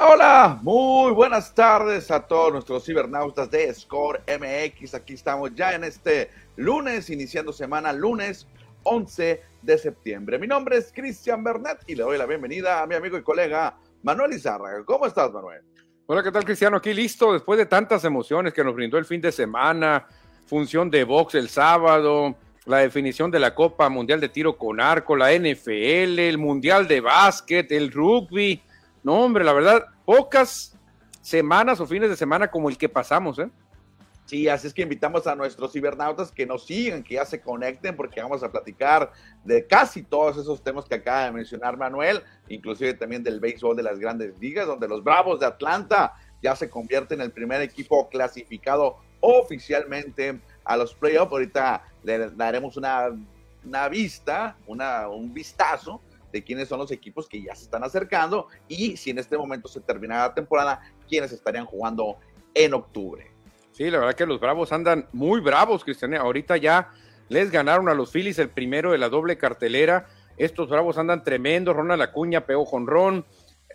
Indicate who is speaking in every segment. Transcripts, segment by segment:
Speaker 1: Hola, muy buenas tardes a todos nuestros cibernautas de Score MX. Aquí estamos ya en este lunes, iniciando semana, lunes 11 de septiembre. Mi nombre es Cristian Bernet y le doy la bienvenida a mi amigo y colega Manuel Izárraga. ¿Cómo estás, Manuel?
Speaker 2: Hola, ¿qué tal, Cristiano? Aquí listo, después de tantas emociones que nos brindó el fin de semana, función de box el sábado, la definición de la Copa Mundial de Tiro con Arco, la NFL, el Mundial de Básquet, el rugby no, hombre, la verdad, pocas semanas o fines de semana como el que pasamos, ¿eh?
Speaker 1: Sí, así es que invitamos a nuestros cibernautas que nos sigan, que ya se conecten, porque vamos a platicar de casi todos esos temas que acaba de mencionar Manuel, inclusive también del béisbol de las grandes ligas, donde los Bravos de Atlanta ya se convierten en el primer equipo clasificado oficialmente a los playoffs. Ahorita le daremos una, una vista, una, un vistazo de quiénes son los equipos que ya se están acercando y si en este momento se termina la temporada, quiénes estarían jugando en octubre.
Speaker 2: Sí, la verdad que los Bravos andan muy bravos, Cristian. Ahorita ya les ganaron a los Phillies el primero de la doble cartelera. Estos Bravos andan tremendo. Ronald Acuña pegó jonrón.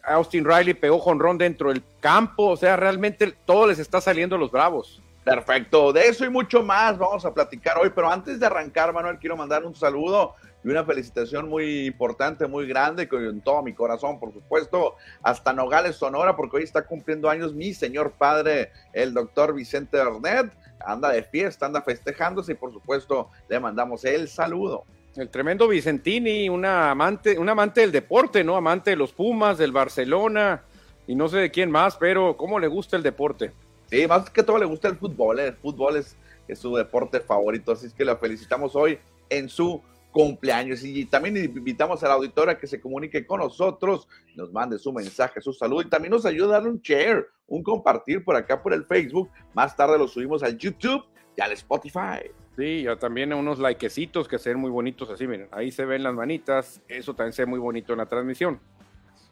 Speaker 2: Austin Riley pegó jonrón dentro del campo. O sea, realmente todo les está saliendo a los Bravos.
Speaker 1: Perfecto, de eso y mucho más vamos a platicar hoy, pero antes de arrancar, Manuel, quiero mandar un saludo y una felicitación muy importante, muy grande, con todo mi corazón, por supuesto, hasta Nogales, Sonora, porque hoy está cumpliendo años mi señor padre, el doctor Vicente Bernet, anda de fiesta, anda festejándose y por supuesto le mandamos el saludo.
Speaker 2: El tremendo Vicentini, una amante, un amante del deporte, ¿no? Amante de los Pumas, del Barcelona y no sé de quién más, pero cómo le gusta el deporte.
Speaker 1: Sí, más que todo le gusta el fútbol, ¿eh? el fútbol es, es su deporte favorito, así es que la felicitamos hoy en su cumpleaños. Y también invitamos a la auditora que se comunique con nosotros, nos mande su mensaje, su salud y también nos ayuda a dar un share, un compartir por acá por el Facebook. Más tarde lo subimos al YouTube y al Spotify.
Speaker 2: Sí, ya también unos likecitos que se ven muy bonitos así, miren, ahí se ven las manitas, eso también se ve muy bonito en la transmisión.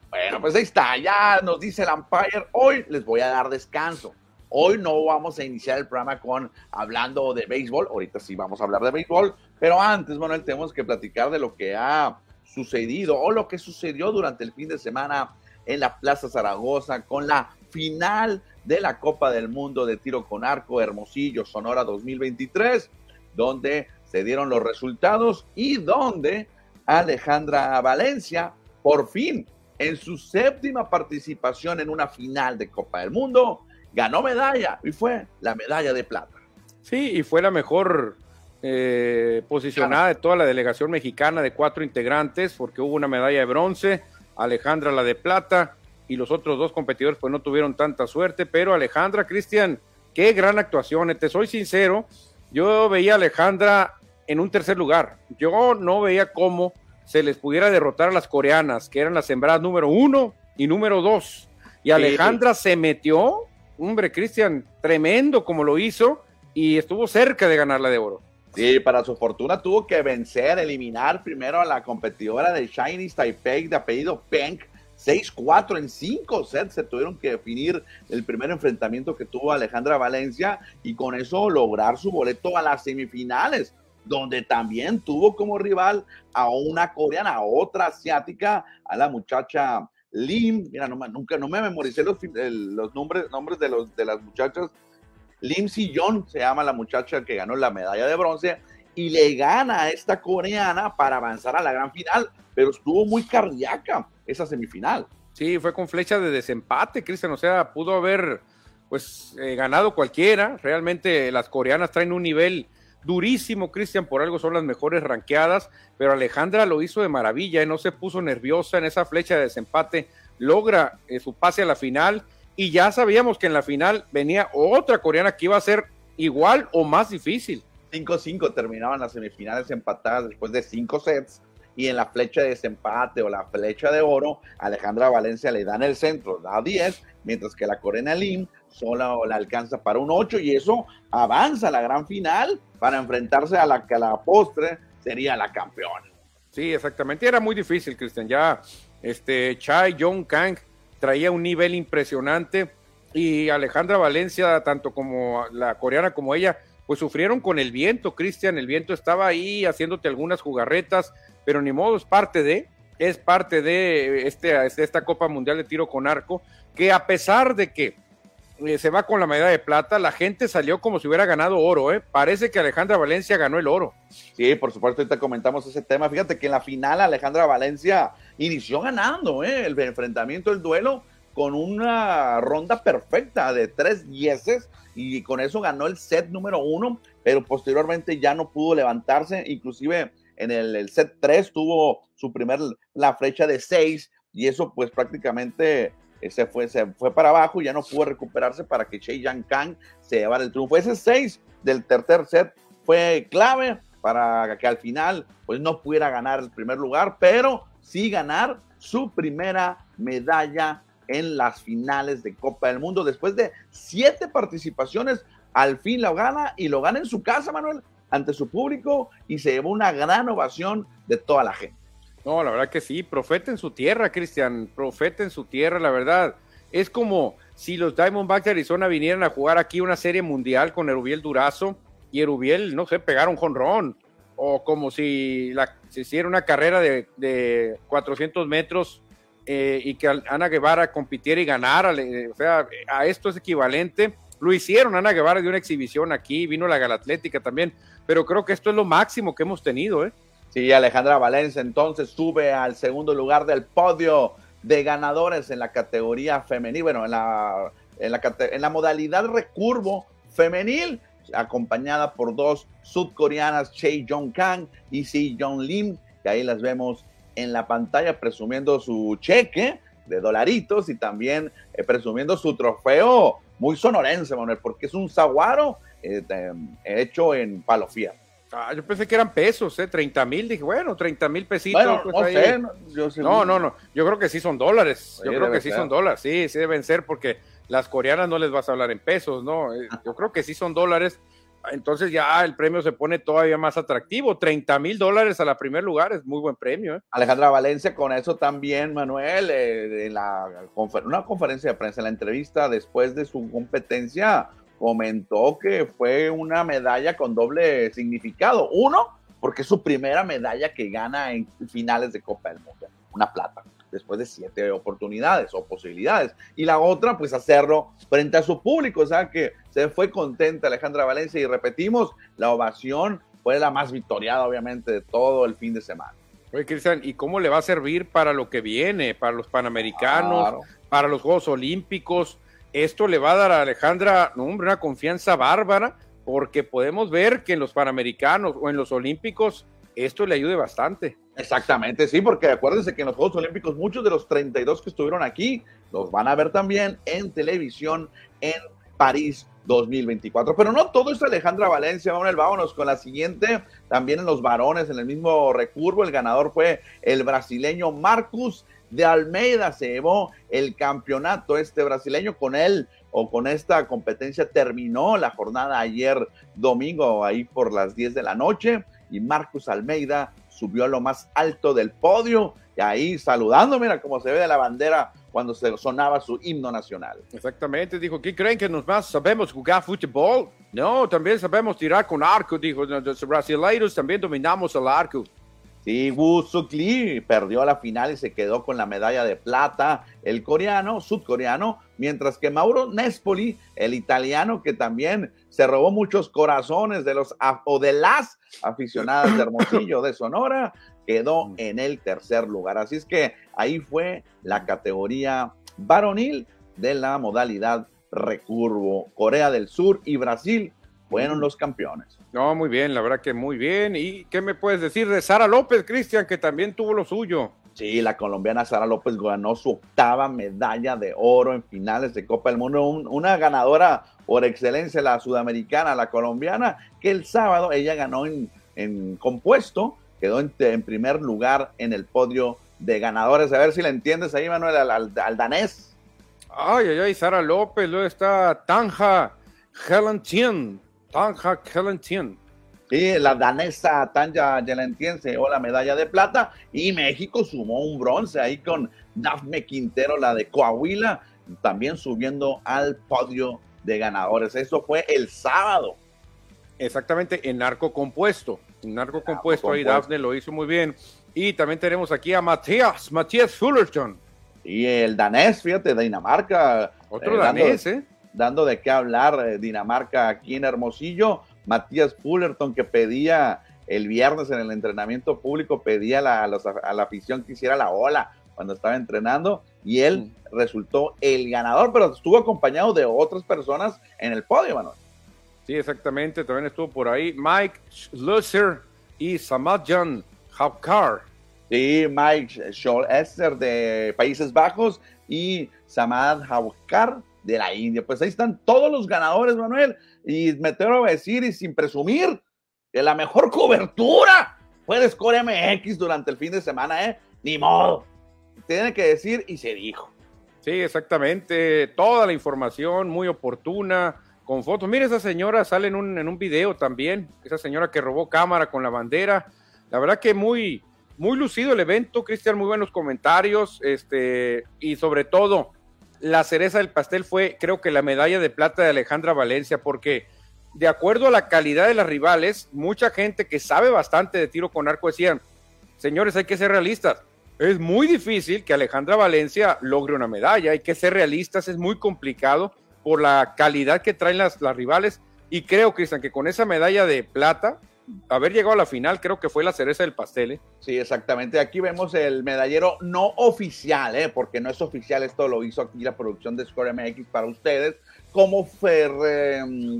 Speaker 1: Bueno, pues ahí está, ya nos dice el Empire, hoy les voy a dar descanso. Hoy no vamos a iniciar el programa con hablando de béisbol, ahorita sí vamos a hablar de béisbol, pero antes, Manuel, tenemos que platicar de lo que ha sucedido o lo que sucedió durante el fin de semana en la Plaza Zaragoza con la final de la Copa del Mundo de Tiro con Arco Hermosillo Sonora 2023, donde se dieron los resultados y donde Alejandra Valencia, por fin, en su séptima participación en una final de Copa del Mundo, ganó medalla y fue la medalla de plata.
Speaker 2: Sí, y fue la mejor eh, posicionada de toda la delegación mexicana de cuatro integrantes, porque hubo una medalla de bronce, Alejandra la de plata, y los otros dos competidores pues no tuvieron tanta suerte, pero Alejandra, Cristian, qué gran actuación, eh, te soy sincero, yo veía a Alejandra en un tercer lugar, yo no veía cómo se les pudiera derrotar a las coreanas, que eran las sembradas número uno y número dos, y Alejandra se metió hombre, Cristian, tremendo como lo hizo y estuvo cerca de ganar la de oro.
Speaker 1: Sí, para su fortuna tuvo que vencer, eliminar primero a la competidora de Chinese Taipei de apellido Peng, 6-4 en 5 sets se tuvieron que definir el primer enfrentamiento que tuvo Alejandra Valencia y con eso lograr su boleto a las semifinales, donde también tuvo como rival a una coreana, a otra asiática, a la muchacha Lim, mira, no, nunca, no me memoricé los, nombres, nombres de, los, de las muchachas. Lim Si se llama la muchacha que ganó la medalla de bronce y le gana a esta coreana para avanzar a la gran final, pero estuvo muy cardíaca esa semifinal.
Speaker 2: Sí, fue con flecha de desempate, Cristian, o sea, pudo haber pues eh, ganado cualquiera. Realmente las coreanas traen un nivel durísimo, Cristian, por algo son las mejores ranqueadas, pero Alejandra lo hizo de maravilla, y no se puso nerviosa en esa flecha de desempate, logra eh, su pase a la final y ya sabíamos que en la final venía otra coreana que iba a ser igual o más difícil.
Speaker 1: 5-5 terminaban las semifinales empatadas después de cinco sets y en la flecha de desempate o la flecha de oro, Alejandra Valencia le da en el centro, da 10, mientras que la coreana Lim solo la alcanza para un 8 y eso avanza a la gran final para enfrentarse a la que a la postre sería la campeona.
Speaker 2: Sí, exactamente. Era muy difícil, Cristian. Ya este Chai Jong Kang traía un nivel impresionante y Alejandra Valencia, tanto como la coreana como ella, pues sufrieron con el viento, Cristian. El viento estaba ahí haciéndote algunas jugarretas, pero ni modo, es parte de. es parte de este, esta Copa Mundial de Tiro con Arco, que a pesar de que eh, se va con la medalla de plata, la gente salió como si hubiera ganado oro, ¿eh? Parece que Alejandra Valencia ganó el oro.
Speaker 1: Sí, por supuesto, ahorita comentamos ese tema. Fíjate que en la final Alejandra Valencia inició ganando, ¿eh? El enfrentamiento, el duelo, con una ronda perfecta de tres dieces y con eso ganó el set número uno, pero posteriormente ya no pudo levantarse, inclusive en el, set 3 tuvo su primer, la flecha de 6 y eso pues prácticamente se fue, se fue para abajo y ya no pudo recuperarse para que Che Yang Kang se llevara el triunfo. Ese 6 del tercer set fue clave para que al final pues no pudiera ganar el primer lugar, pero sí ganar su primera medalla en las finales de Copa del Mundo. Después de siete participaciones, al fin lo gana y lo gana en su casa, Manuel, ante su público y se llevó una gran ovación de toda la gente.
Speaker 2: No, la verdad que sí, profeta en su tierra, Cristian, profeta en su tierra, la verdad. Es como si los Diamondbacks de Arizona vinieran a jugar aquí una serie mundial con Erubiel Durazo y Erubiel, no sé, pegar un jonrón. O como si se hiciera una carrera de, de 400 metros eh, y que Ana Guevara compitiera y ganara. o sea, a esto es equivalente. Lo hicieron Ana Guevara de una exhibición aquí, vino la Galatlética también, pero creo que esto es lo máximo que hemos tenido, ¿eh?
Speaker 1: Sí, Alejandra Valencia entonces sube al segundo lugar del podio de ganadores en la categoría femenil, bueno, en la, en la, modalidad recurvo femenil, acompañada por dos sudcoreanas, Choi Jong Kang y Si Jong Lim, que ahí las vemos en la pantalla presumiendo su cheque de dolaritos y también eh, presumiendo su trofeo muy sonorense, Manuel, porque es un saguaro eh, hecho en palo fierro.
Speaker 2: Ah, yo pensé que eran pesos, ¿eh? 30 mil. Dije, bueno, 30 mil pesitos. Pues no, no, no, Yo creo que sí son dólares. yo creo que sí son dólares. Sí, sí deben ser porque las coreanas no les vas a hablar en pesos, ¿no? Eh, yo creo que sí son dólares. Entonces ya el premio se pone todavía más atractivo. 30 mil dólares a la primer lugar es muy buen premio. ¿eh?
Speaker 1: Alejandra Valencia, con eso también, Manuel, eh, en la una conferencia de prensa, en la entrevista después de su competencia, comentó que fue una medalla con doble significado. Uno, porque es su primera medalla que gana en finales de Copa del Mundo, una plata, después de siete oportunidades o posibilidades. Y la otra, pues hacerlo frente a su público, o sea que se fue contenta Alejandra Valencia y repetimos, la ovación fue la más victoriada, obviamente, de todo el fin de semana.
Speaker 2: Oye, Cristian, ¿y cómo le va a servir para lo que viene, para los Panamericanos, para los Juegos Olímpicos? Esto le va a dar a Alejandra una confianza bárbara, porque podemos ver que en los Panamericanos o en los Olímpicos esto le ayude bastante.
Speaker 1: Exactamente, sí, porque acuérdense que en los Juegos Olímpicos muchos de los 32 que estuvieron aquí los van a ver también en televisión en París 2024. Pero no todo es Alejandra Valencia, vámonos, vámonos con la siguiente, también en los varones, en el mismo recurvo, el ganador fue el brasileño Marcus de Almeida se llevó el campeonato este brasileño con él o con esta competencia terminó la jornada ayer domingo ahí por las 10 de la noche y Marcus Almeida subió a lo más alto del podio y ahí saludando, mira cómo se ve de la bandera cuando se sonaba su himno nacional.
Speaker 2: Exactamente, dijo, ¿qué creen que nos más sabemos jugar fútbol? No, también sabemos tirar con arco, dijo, los brasileiros también dominamos el arco.
Speaker 1: Sí, Wu Suk Lee perdió la final y se quedó con la medalla de plata, el coreano, sudcoreano, mientras que Mauro Nespoli, el italiano, que también se robó muchos corazones de los o de las aficionadas de Hermosillo de Sonora, quedó mm. en el tercer lugar. Así es que ahí fue la categoría varonil de la modalidad recurvo. Corea del Sur y Brasil fueron los campeones.
Speaker 2: No, muy bien, la verdad que muy bien. ¿Y qué me puedes decir de Sara López, Cristian, que también tuvo lo suyo?
Speaker 1: Sí, la colombiana Sara López ganó su octava medalla de oro en finales de Copa del Mundo, una ganadora por excelencia, la sudamericana, la colombiana, que el sábado ella ganó en, compuesto, quedó en, primer lugar en el podio de ganadores. A ver si le entiendes ahí, Manuel, al, danés.
Speaker 2: Ay, ay, ay, Sara López, luego está Tanja Helen Tien, Tanja Kelentien.
Speaker 1: Sí, la danesa Tanja Gelentien se llevó la medalla de plata y México sumó un bronce ahí con Dafne Quintero, la de Coahuila, también subiendo al podio de ganadores. Eso fue el sábado.
Speaker 2: Exactamente, en narco compuesto. En narco compuesto, ahí Daphne lo hizo muy bien. Y también tenemos aquí a Matías, Matías Fullerton.
Speaker 1: Y el danés, fíjate, Dinamarca.
Speaker 2: Otro danés, ¿eh?
Speaker 1: Dando de qué hablar eh, Dinamarca aquí en Hermosillo. Matías Fullerton que pedía el viernes en el entrenamiento público, pedía a, la afición que hiciera la ola cuando estaba entrenando y él resultó el ganador, pero estuvo acompañado de otras personas en el podio, Manuel.
Speaker 2: Sí, exactamente, también estuvo por ahí Mike Schlusser y Samadjan Haukar.
Speaker 1: Sí, Mike Scholesser de Países Bajos y Samad Haukar de la India. Pues ahí están todos los ganadores, Manuel. Y me tengo que decir, y sin presumir, que la mejor cobertura fue de Score MX durante el fin de semana, ¿eh? Ni modo. Tiene que decir y se dijo.
Speaker 2: Sí, exactamente. Toda la información muy oportuna con fotos. Mire, esa señora sale en un, en un video también, esa señora que robó cámara con la bandera. La verdad que muy, muy lucido el evento, Cristian, muy buenos comentarios, este, y sobre todo, la cereza del pastel fue, creo que la medalla de plata de Alejandra Valencia, porque de acuerdo a la calidad de las rivales, mucha gente que sabe bastante de tiro con arco decían, señores, hay que ser realistas. Es muy difícil que Alejandra Valencia logre una medalla, hay que ser realistas, es muy complicado por la calidad que traen las, las rivales. Y creo, Cristian, que con esa medalla de plata, haber llegado a la final, creo que fue la cereza del pastel. ¿eh?
Speaker 1: Sí, exactamente. Aquí vemos el medallero no oficial, ¿eh? porque no es oficial, esto lo hizo aquí la producción de Score MX para ustedes. Cómo fue,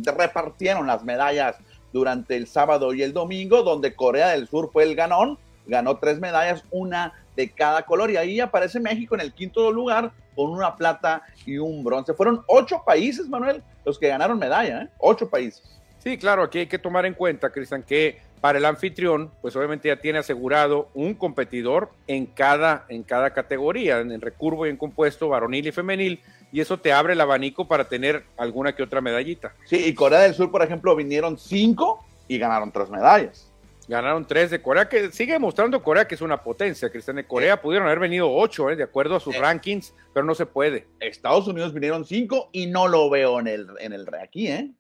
Speaker 1: repartieron las medallas durante el sábado y el domingo, donde Corea del Sur fue el ganón, ganó tres medallas, una de cada color, y ahí aparece México en el quinto lugar con una plata y un bronce. Fueron ocho países, Manuel, los que ganaron medalla, ¿eh? Ocho países.
Speaker 2: Sí, claro, aquí hay que tomar en cuenta, Cristian, que para el anfitrión, pues obviamente ya tiene asegurado un competidor en cada, en cada categoría, en recurvo y en compuesto, varonil y femenil, y eso te abre el abanico para tener alguna que otra medallita.
Speaker 1: Sí, y Corea del Sur, por ejemplo, vinieron cinco y ganaron tres medallas.
Speaker 2: Ganaron tres de Corea, que sigue mostrando Corea que es una potencia, Cristian. De Corea pudieron haber venido ocho, ¿eh? de acuerdo a sus rankings, pero no se puede.
Speaker 1: Estados Unidos vinieron cinco y no lo veo en el, en el aquí, ¿eh?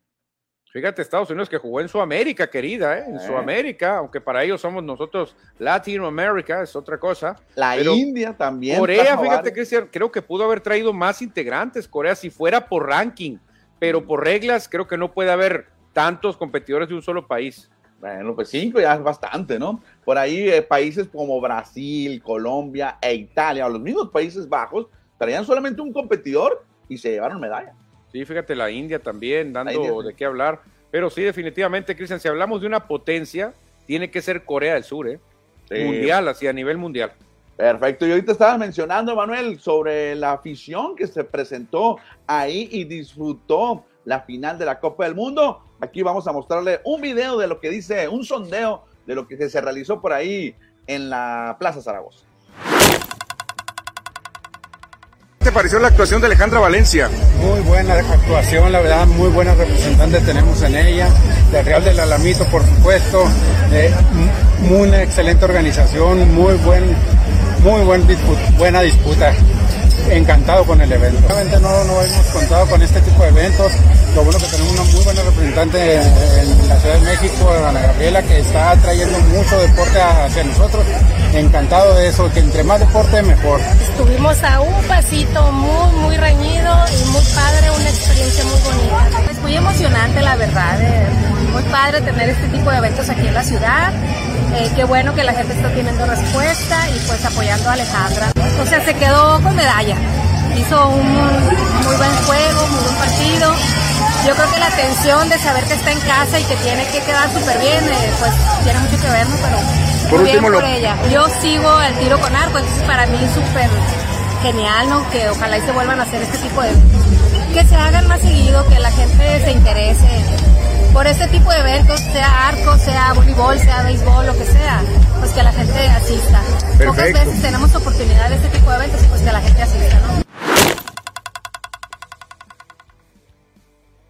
Speaker 2: Fíjate, Estados Unidos que jugó en Sudamérica, querida, ¿eh? en eh. Sudamérica, aunque para ellos somos nosotros Latinoamérica, es otra cosa.
Speaker 1: La India también.
Speaker 2: Corea, fíjate, Cristian, creo que pudo haber traído más integrantes, Corea, si fuera por ranking, pero por reglas creo que no puede haber tantos competidores de un solo país.
Speaker 1: Bueno, pues cinco ya es bastante, ¿no? Por ahí eh, países como Brasil, Colombia e Italia, o los mismos Países Bajos, traían solamente un competidor y se llevaron medalla.
Speaker 2: Sí, fíjate, la India también, dando de qué hablar. Pero sí, definitivamente, Cristian, si hablamos de una potencia, tiene que ser Corea del Sur, ¿eh? Mundial, así a nivel mundial.
Speaker 1: Perfecto. Y ahorita estaba mencionando, Manuel, sobre la afición que se presentó ahí y disfrutó la final de la Copa del Mundo. Aquí vamos a mostrarle un video de lo que dice, un sondeo de lo que se realizó por ahí en la Plaza Zaragoza.
Speaker 2: Te pareció la actuación de Alejandra Valencia?
Speaker 3: Muy buena actuación, la verdad, muy buena representante tenemos en ella, de Real del Alamito, por supuesto, eh, muy excelente organización, muy buen, muy buen buena disputa encantado con el evento. Realmente no, no hemos contado con este tipo de eventos. Lo bueno que tenemos una muy buena representante en la Ciudad de México, Ana Gabriela, que está trayendo mucho deporte hacia nosotros. Encantado de eso, que entre más deporte mejor.
Speaker 4: Estuvimos a un pasito muy, muy reñido y muy padre, una experiencia muy bonita. Es muy emocionante, la verdad. Eh, muy padre tener este tipo de eventos aquí en la ciudad. Eh, qué bueno que la gente está teniendo respuesta y pues apoyando a Alejandra. O sea, se quedó con medalla. Hizo un muy buen juego, muy buen partido. Yo creo que la tensión de saber que está en casa y que tiene que quedar súper bien, eh, pues tiene mucho que ver, ¿no? Pero por último, bien por ella. Yo sigo el tiro con arco, entonces para mí súper genial, ¿no? Que ojalá y se vuelvan a hacer este tipo de... Que se hagan más seguido, que la gente se interese por este tipo de eventos, sea arco, sea voleibol, sea béisbol, lo que sea, pues que la gente asista. Pocas veces tenemos oportunidad de este tipo de eventos y pues que la gente asista, ¿no?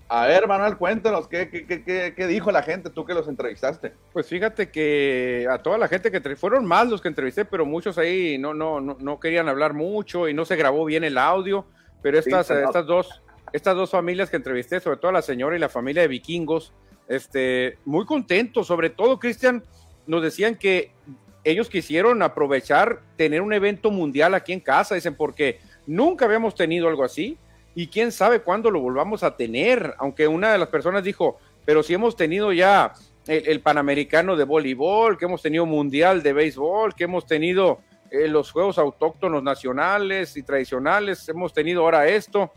Speaker 1: A ver, Manuel, cuéntanos, ¿qué, qué, qué, dijo la gente, tú que los entrevistaste?
Speaker 2: Pues fíjate que a toda la gente que fueron más los que entrevisté, pero muchos ahí no, no, no, no querían hablar mucho y no se grabó bien el audio, pero estas, estas dos estas dos familias que entrevisté, sobre todo la señora y la familia de vikingos, este, muy contentos, sobre todo, Cristian, nos decían que ellos quisieron aprovechar tener un evento mundial aquí en casa, dicen, porque nunca habíamos tenido algo así y quién sabe cuándo lo volvamos a tener, aunque una de las personas dijo, pero si hemos tenido ya el, Panamericano de voleibol, que hemos tenido Mundial de béisbol, que hemos tenido eh, los Juegos Autóctonos Nacionales y Tradicionales, hemos tenido ahora esto.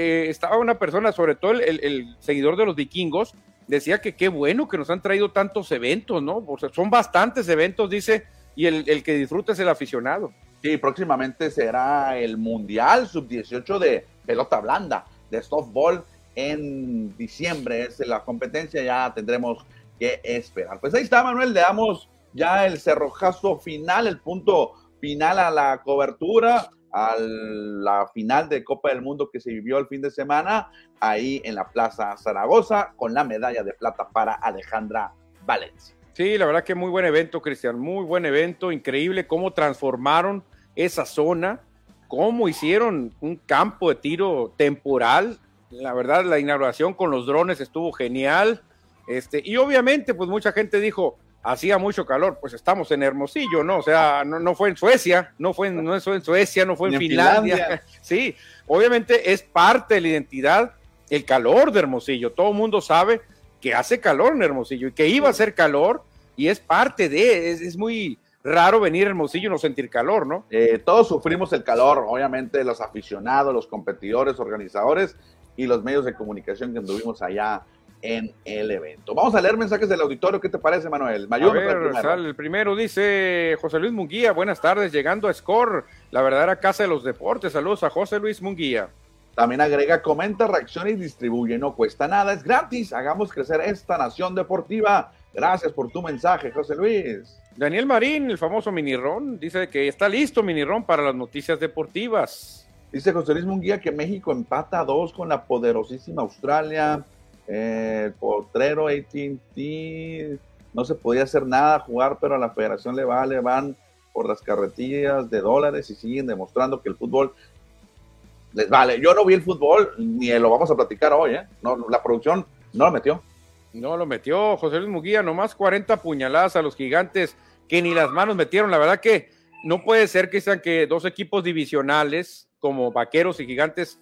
Speaker 2: Eh, estaba una persona, sobre todo el, seguidor de los vikingos, decía que qué bueno que nos han traído tantos eventos, ¿no? son bastantes eventos, dice, y el, que disfruta es el aficionado.
Speaker 1: Sí, próximamente será el Mundial Sub-18 de pelota blanda, de softball en diciembre. Es la competencia, ya tendremos que esperar. Pues ahí está, Manuel, le damos ya el cerrojazo final, el punto final a la cobertura, a la final de Copa del Mundo que se vivió el fin de semana, ahí en la Plaza Zaragoza, con la medalla de plata para Alejandra Valencia.
Speaker 2: Sí, la verdad que muy buen evento, Cristian, muy buen evento, increíble cómo transformaron esa zona, cómo hicieron un campo de tiro temporal. La verdad, la inauguración con los drones estuvo genial. Este, y obviamente, pues mucha gente dijo, hacía mucho calor, pues estamos en Hermosillo, ¿no? O sea, no, fue en Suecia, no fue en, no fue en Suecia, no fue en, Finlandia. Sí, obviamente es parte de la identidad el calor de Hermosillo. Todo el mundo sabe que hace calor en Hermosillo y que iba a hacer calor y es parte de, es, muy raro venir a Hermosillo y no sentir calor, ¿no?
Speaker 1: Eh, todos sufrimos el calor, obviamente los aficionados, los competidores, organizadores y los medios de comunicación que anduvimos allá en el evento. Vamos a leer mensajes del auditorio. ¿Qué te parece, Manuel?
Speaker 2: Mayor, el, primero. dice José Luis Munguía. Buenas tardes, llegando a Score, la verdadera casa de los deportes. Saludos a José Luis Munguía.
Speaker 1: También agrega, comenta, reacciona y distribuye. No cuesta nada, es gratis. Hagamos crecer esta nación deportiva. Gracias por tu mensaje, José Luis.
Speaker 2: Daniel Marín, el famoso Minirón, dice que está listo Minirón para las noticias deportivas.
Speaker 1: Dice José Luis Munguía que México empata a dos con la poderosísima Australia. Eh, Potrero, ATT, no se podía hacer nada, jugar, pero a la federación le vale, van por las carretillas de dólares y siguen demostrando que el fútbol les vale. Yo no vi el fútbol, ni lo vamos a platicar hoy, ¿eh? No, la producción no lo metió.
Speaker 2: No lo metió José Luis Muguía, nomás 40 puñaladas a los gigantes que ni las manos metieron. La verdad que no puede ser que sean que dos equipos divisionales como Vaqueros y Gigantes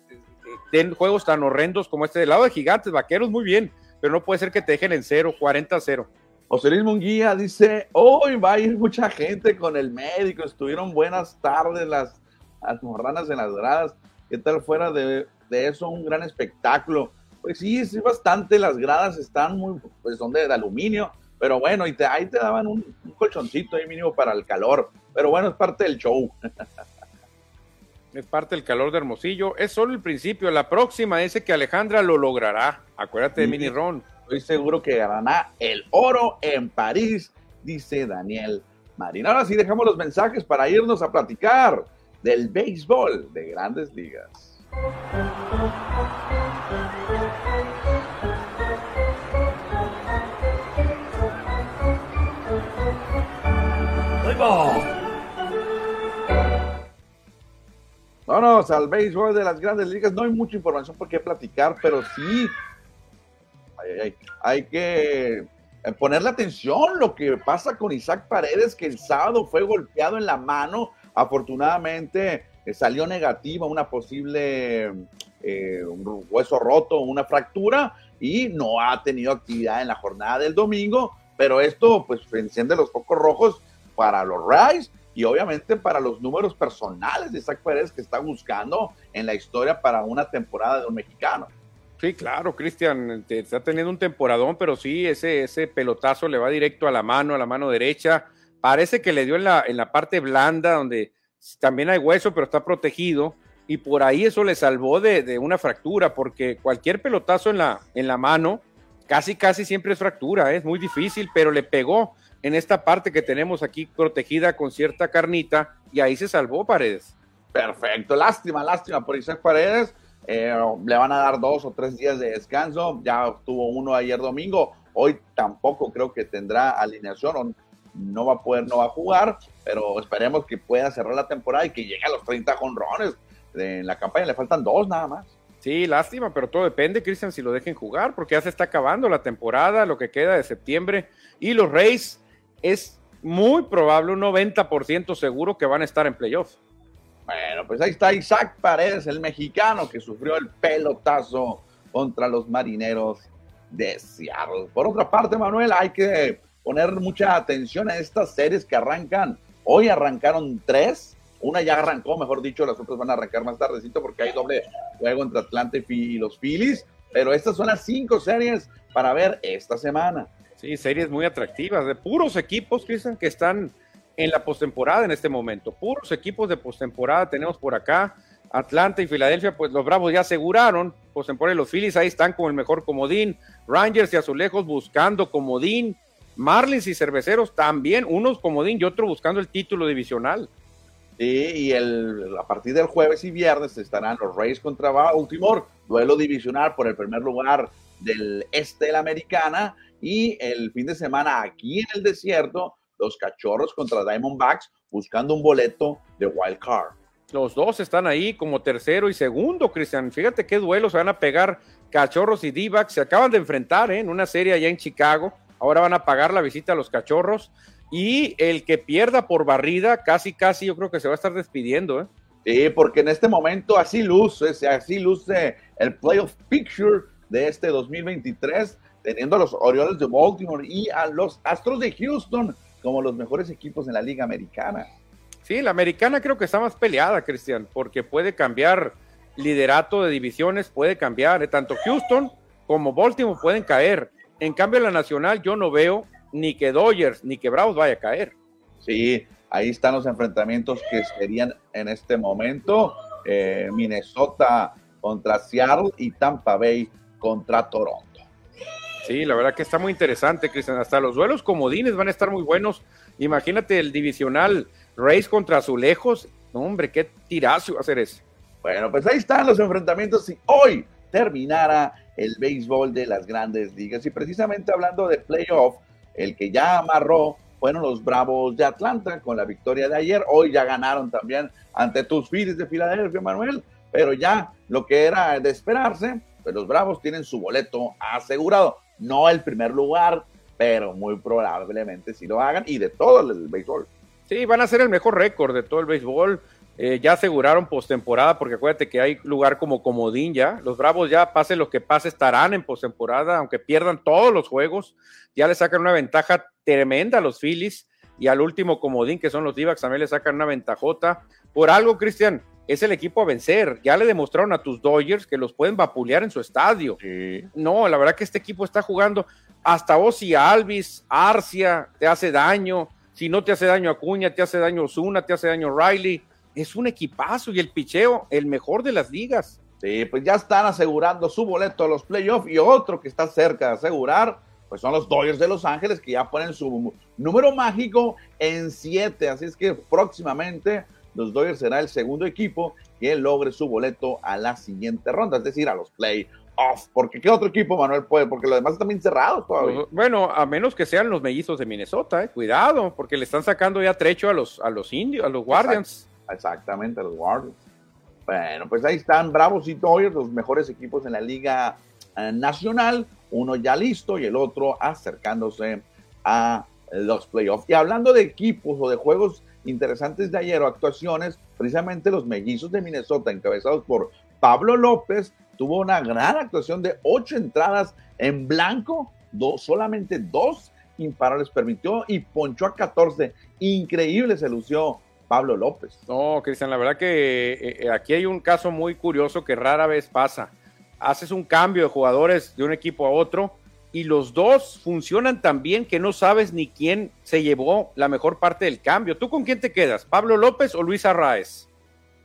Speaker 2: den juegos tan horrendos como este del lado de Gigantes, Vaqueros, muy bien, pero no puede ser que te dejen en cero, 40 a 0.
Speaker 1: José Luis Munguía dice, hoy va a ir mucha gente con el médico, estuvieron buenas tardes las, las morranas en las gradas, ¿qué tal fuera de, eso un gran espectáculo? Pues sí, sí, bastante, las gradas están muy, pues son de, aluminio, pero bueno, y te, ahí te daban un, un colchoncito ahí mínimo para el calor, pero bueno, es parte del show.
Speaker 2: es parte del calor de Hermosillo. Es solo el principio. La próxima dice que Alejandra lo logrará. Acuérdate de Mini Ron.
Speaker 1: Estoy seguro que ganará el oro en París, dice Daniel Marín. Ahora sí dejamos los mensajes para irnos a platicar del béisbol de grandes ligas. Vámonos al béisbol de las grandes ligas. No hay mucha información por qué platicar, pero sí hay, que eh, ponerle atención lo que pasa con Isaac Paredes, que el sábado fue golpeado en la mano. Afortunadamente eh, salió negativa una posible eh, hueso roto, una fractura, y no ha tenido actividad en la jornada del domingo. Pero esto, pues, enciende los focos rojos para los Rays y obviamente para los números personales de Isaac Pérez que está buscando en la historia para una temporada de un mexicano.
Speaker 2: Sí, claro, Cristian, está teniendo un temporadón, pero sí, ese, ese pelotazo le va directo a la mano, a la mano derecha. Parece que le dio en la, en la parte blanda, donde también hay hueso, pero está protegido. Y por ahí eso le salvó de, de una fractura, porque cualquier pelotazo en la, en la mano, casi, casi siempre es fractura, ¿eh? es muy difícil, pero le pegó en esta parte que tenemos aquí protegida con cierta carnita y ahí se salvó Paredes.
Speaker 1: Perfecto, lástima, lástima por Isaac Paredes. Eh, le van a dar dos o tres días de descanso. Ya tuvo uno ayer domingo. Hoy tampoco creo que tendrá alineación. No va a poder, no va a jugar, pero esperemos que pueda cerrar la temporada y que llegue a los 30 jonrones. En la campaña le faltan dos nada más.
Speaker 2: Sí, lástima, pero todo depende, Cristian, si lo dejen jugar, porque ya se está acabando la temporada, lo que queda de septiembre, y los Reyes es muy probable, un 90% seguro que van a estar en playoffs.
Speaker 1: Bueno, pues ahí está Isaac Paredes, el mexicano que sufrió el pelotazo contra los marineros de Seattle. Por otra parte, Manuel, hay que poner mucha atención a estas series que arrancan. Hoy arrancaron tres, una ya arrancó, mejor dicho, las otras van a arrancar más tardecito porque hay doble juego entre Atlanta y los Phillies, pero estas son las cinco series para ver esta semana.
Speaker 2: Sí, series muy atractivas, de puros equipos, Cristian, que están en la postemporada en este momento. Puros equipos de postemporada tenemos por acá. Atlanta y Filadelfia, pues los Bravos ya aseguraron postemporada y los Phillies ahí están con el mejor comodín. Rangers y Azulejos buscando comodín. Marlins y Cerveceros también, unos comodín y otro buscando el título divisional.
Speaker 1: Sí, y el, a partir del jueves y viernes estarán los Rays contra Baltimore, duelo divisional por el primer lugar del este de la americana y el fin de semana aquí en el desierto, los cachorros contra Diamondbacks buscando un boleto de wild card.
Speaker 2: Los dos están ahí como tercero y segundo, Cristian. Fíjate qué duelo se van a pegar cachorros y d Se acaban de enfrentar ¿eh? en una serie allá en Chicago. Ahora van a pagar la visita a los cachorros. Y el que pierda por barrida, casi, casi yo creo que se va a estar despidiendo. ¿eh?
Speaker 1: Sí, porque en este momento así luce, así luce el playoff picture de este 2023 teniendo a los Orioles de Baltimore y a los Astros de Houston como los mejores equipos en la Liga Americana.
Speaker 2: Sí, la americana creo que está más peleada, Cristian, porque puede cambiar liderato de divisiones, puede cambiar. Eh, tanto Houston como Baltimore pueden caer. En cambio, la nacional yo no veo ni que Dodgers ni que Bravos vaya a caer.
Speaker 1: Sí, ahí están los enfrentamientos que serían en este momento. Eh, Minnesota contra Seattle y Tampa Bay contra Toronto.
Speaker 2: Sí, la verdad que está muy interesante, Cristian. Hasta los duelos comodines van a estar muy buenos. Imagínate el divisional Race contra Azulejos. Hombre, qué tirazo va a ser ese.
Speaker 1: Bueno, pues ahí están los enfrentamientos. Si hoy terminara el béisbol de las grandes ligas. Y precisamente hablando de playoff, el que ya amarró fueron los Bravos de Atlanta con la victoria de ayer. Hoy ya ganaron también ante tus Phillies de Filadelfia, Manuel. Pero ya lo que era de esperarse, pues los Bravos tienen su boleto asegurado no el primer lugar, pero muy probablemente sí lo hagan y de todo el, béisbol.
Speaker 2: Sí, van a ser el mejor récord de todo el béisbol. Eh, ya aseguraron postemporada, porque acuérdate que hay lugar como comodín ya. Los Bravos ya, pase lo que pase, estarán en postemporada, aunque pierdan todos los juegos. Ya le sacan una ventaja tremenda a los Phillies y al último comodín, que son los Divacs, también le sacan una ventajota. Por algo, Cristian, es el equipo a vencer. Ya le demostraron a tus Dodgers que los pueden vapulear en su estadio. No, la verdad que este equipo está jugando hasta Ozzy Alvis, Arcia, te hace daño. Si no te hace daño Acuña, te hace daño Osuna, te hace daño Riley. Es un equipazo y el picheo, el mejor de las ligas.
Speaker 1: Sí, pues ya están asegurando su boleto a los playoffs y otro que está cerca de asegurar, pues son los Dodgers de Los Ángeles que ya ponen su número mágico en siete. Así es que próximamente los Dodgers será el segundo equipo que logre su boleto a la siguiente ronda, es decir, a los playoffs. Porque ¿qué otro equipo, Manuel, puede? Porque los demás están bien cerrados todavía.
Speaker 2: Bueno, a menos que sean los mellizos de Minnesota, eh. cuidado, porque le están sacando ya trecho a los, a los indios, a los Guardians.
Speaker 1: exactamente, a los Guardians. Bueno, pues ahí están Bravos y Dodgers, los mejores equipos en la Liga eh, Nacional. Uno ya listo y el otro acercándose a los playoffs. Y hablando de equipos o de juegos interesantes de ayer o actuaciones, precisamente los mellizos de Minnesota, encabezados por Pablo López, tuvo una gran actuación de ocho entradas en blanco, dos, solamente dos imparables permitió y ponchó a 14. Increíble se lució Pablo López.
Speaker 2: No, Cristian, la verdad que eh, eh, aquí hay un caso muy curioso que rara vez pasa. Haces un cambio de jugadores de un equipo a otro y los dos funcionan tan bien que no sabes ni quién se llevó la mejor parte del cambio. ¿Tú con quién te quedas? ¿Pablo López o Luis Arraez?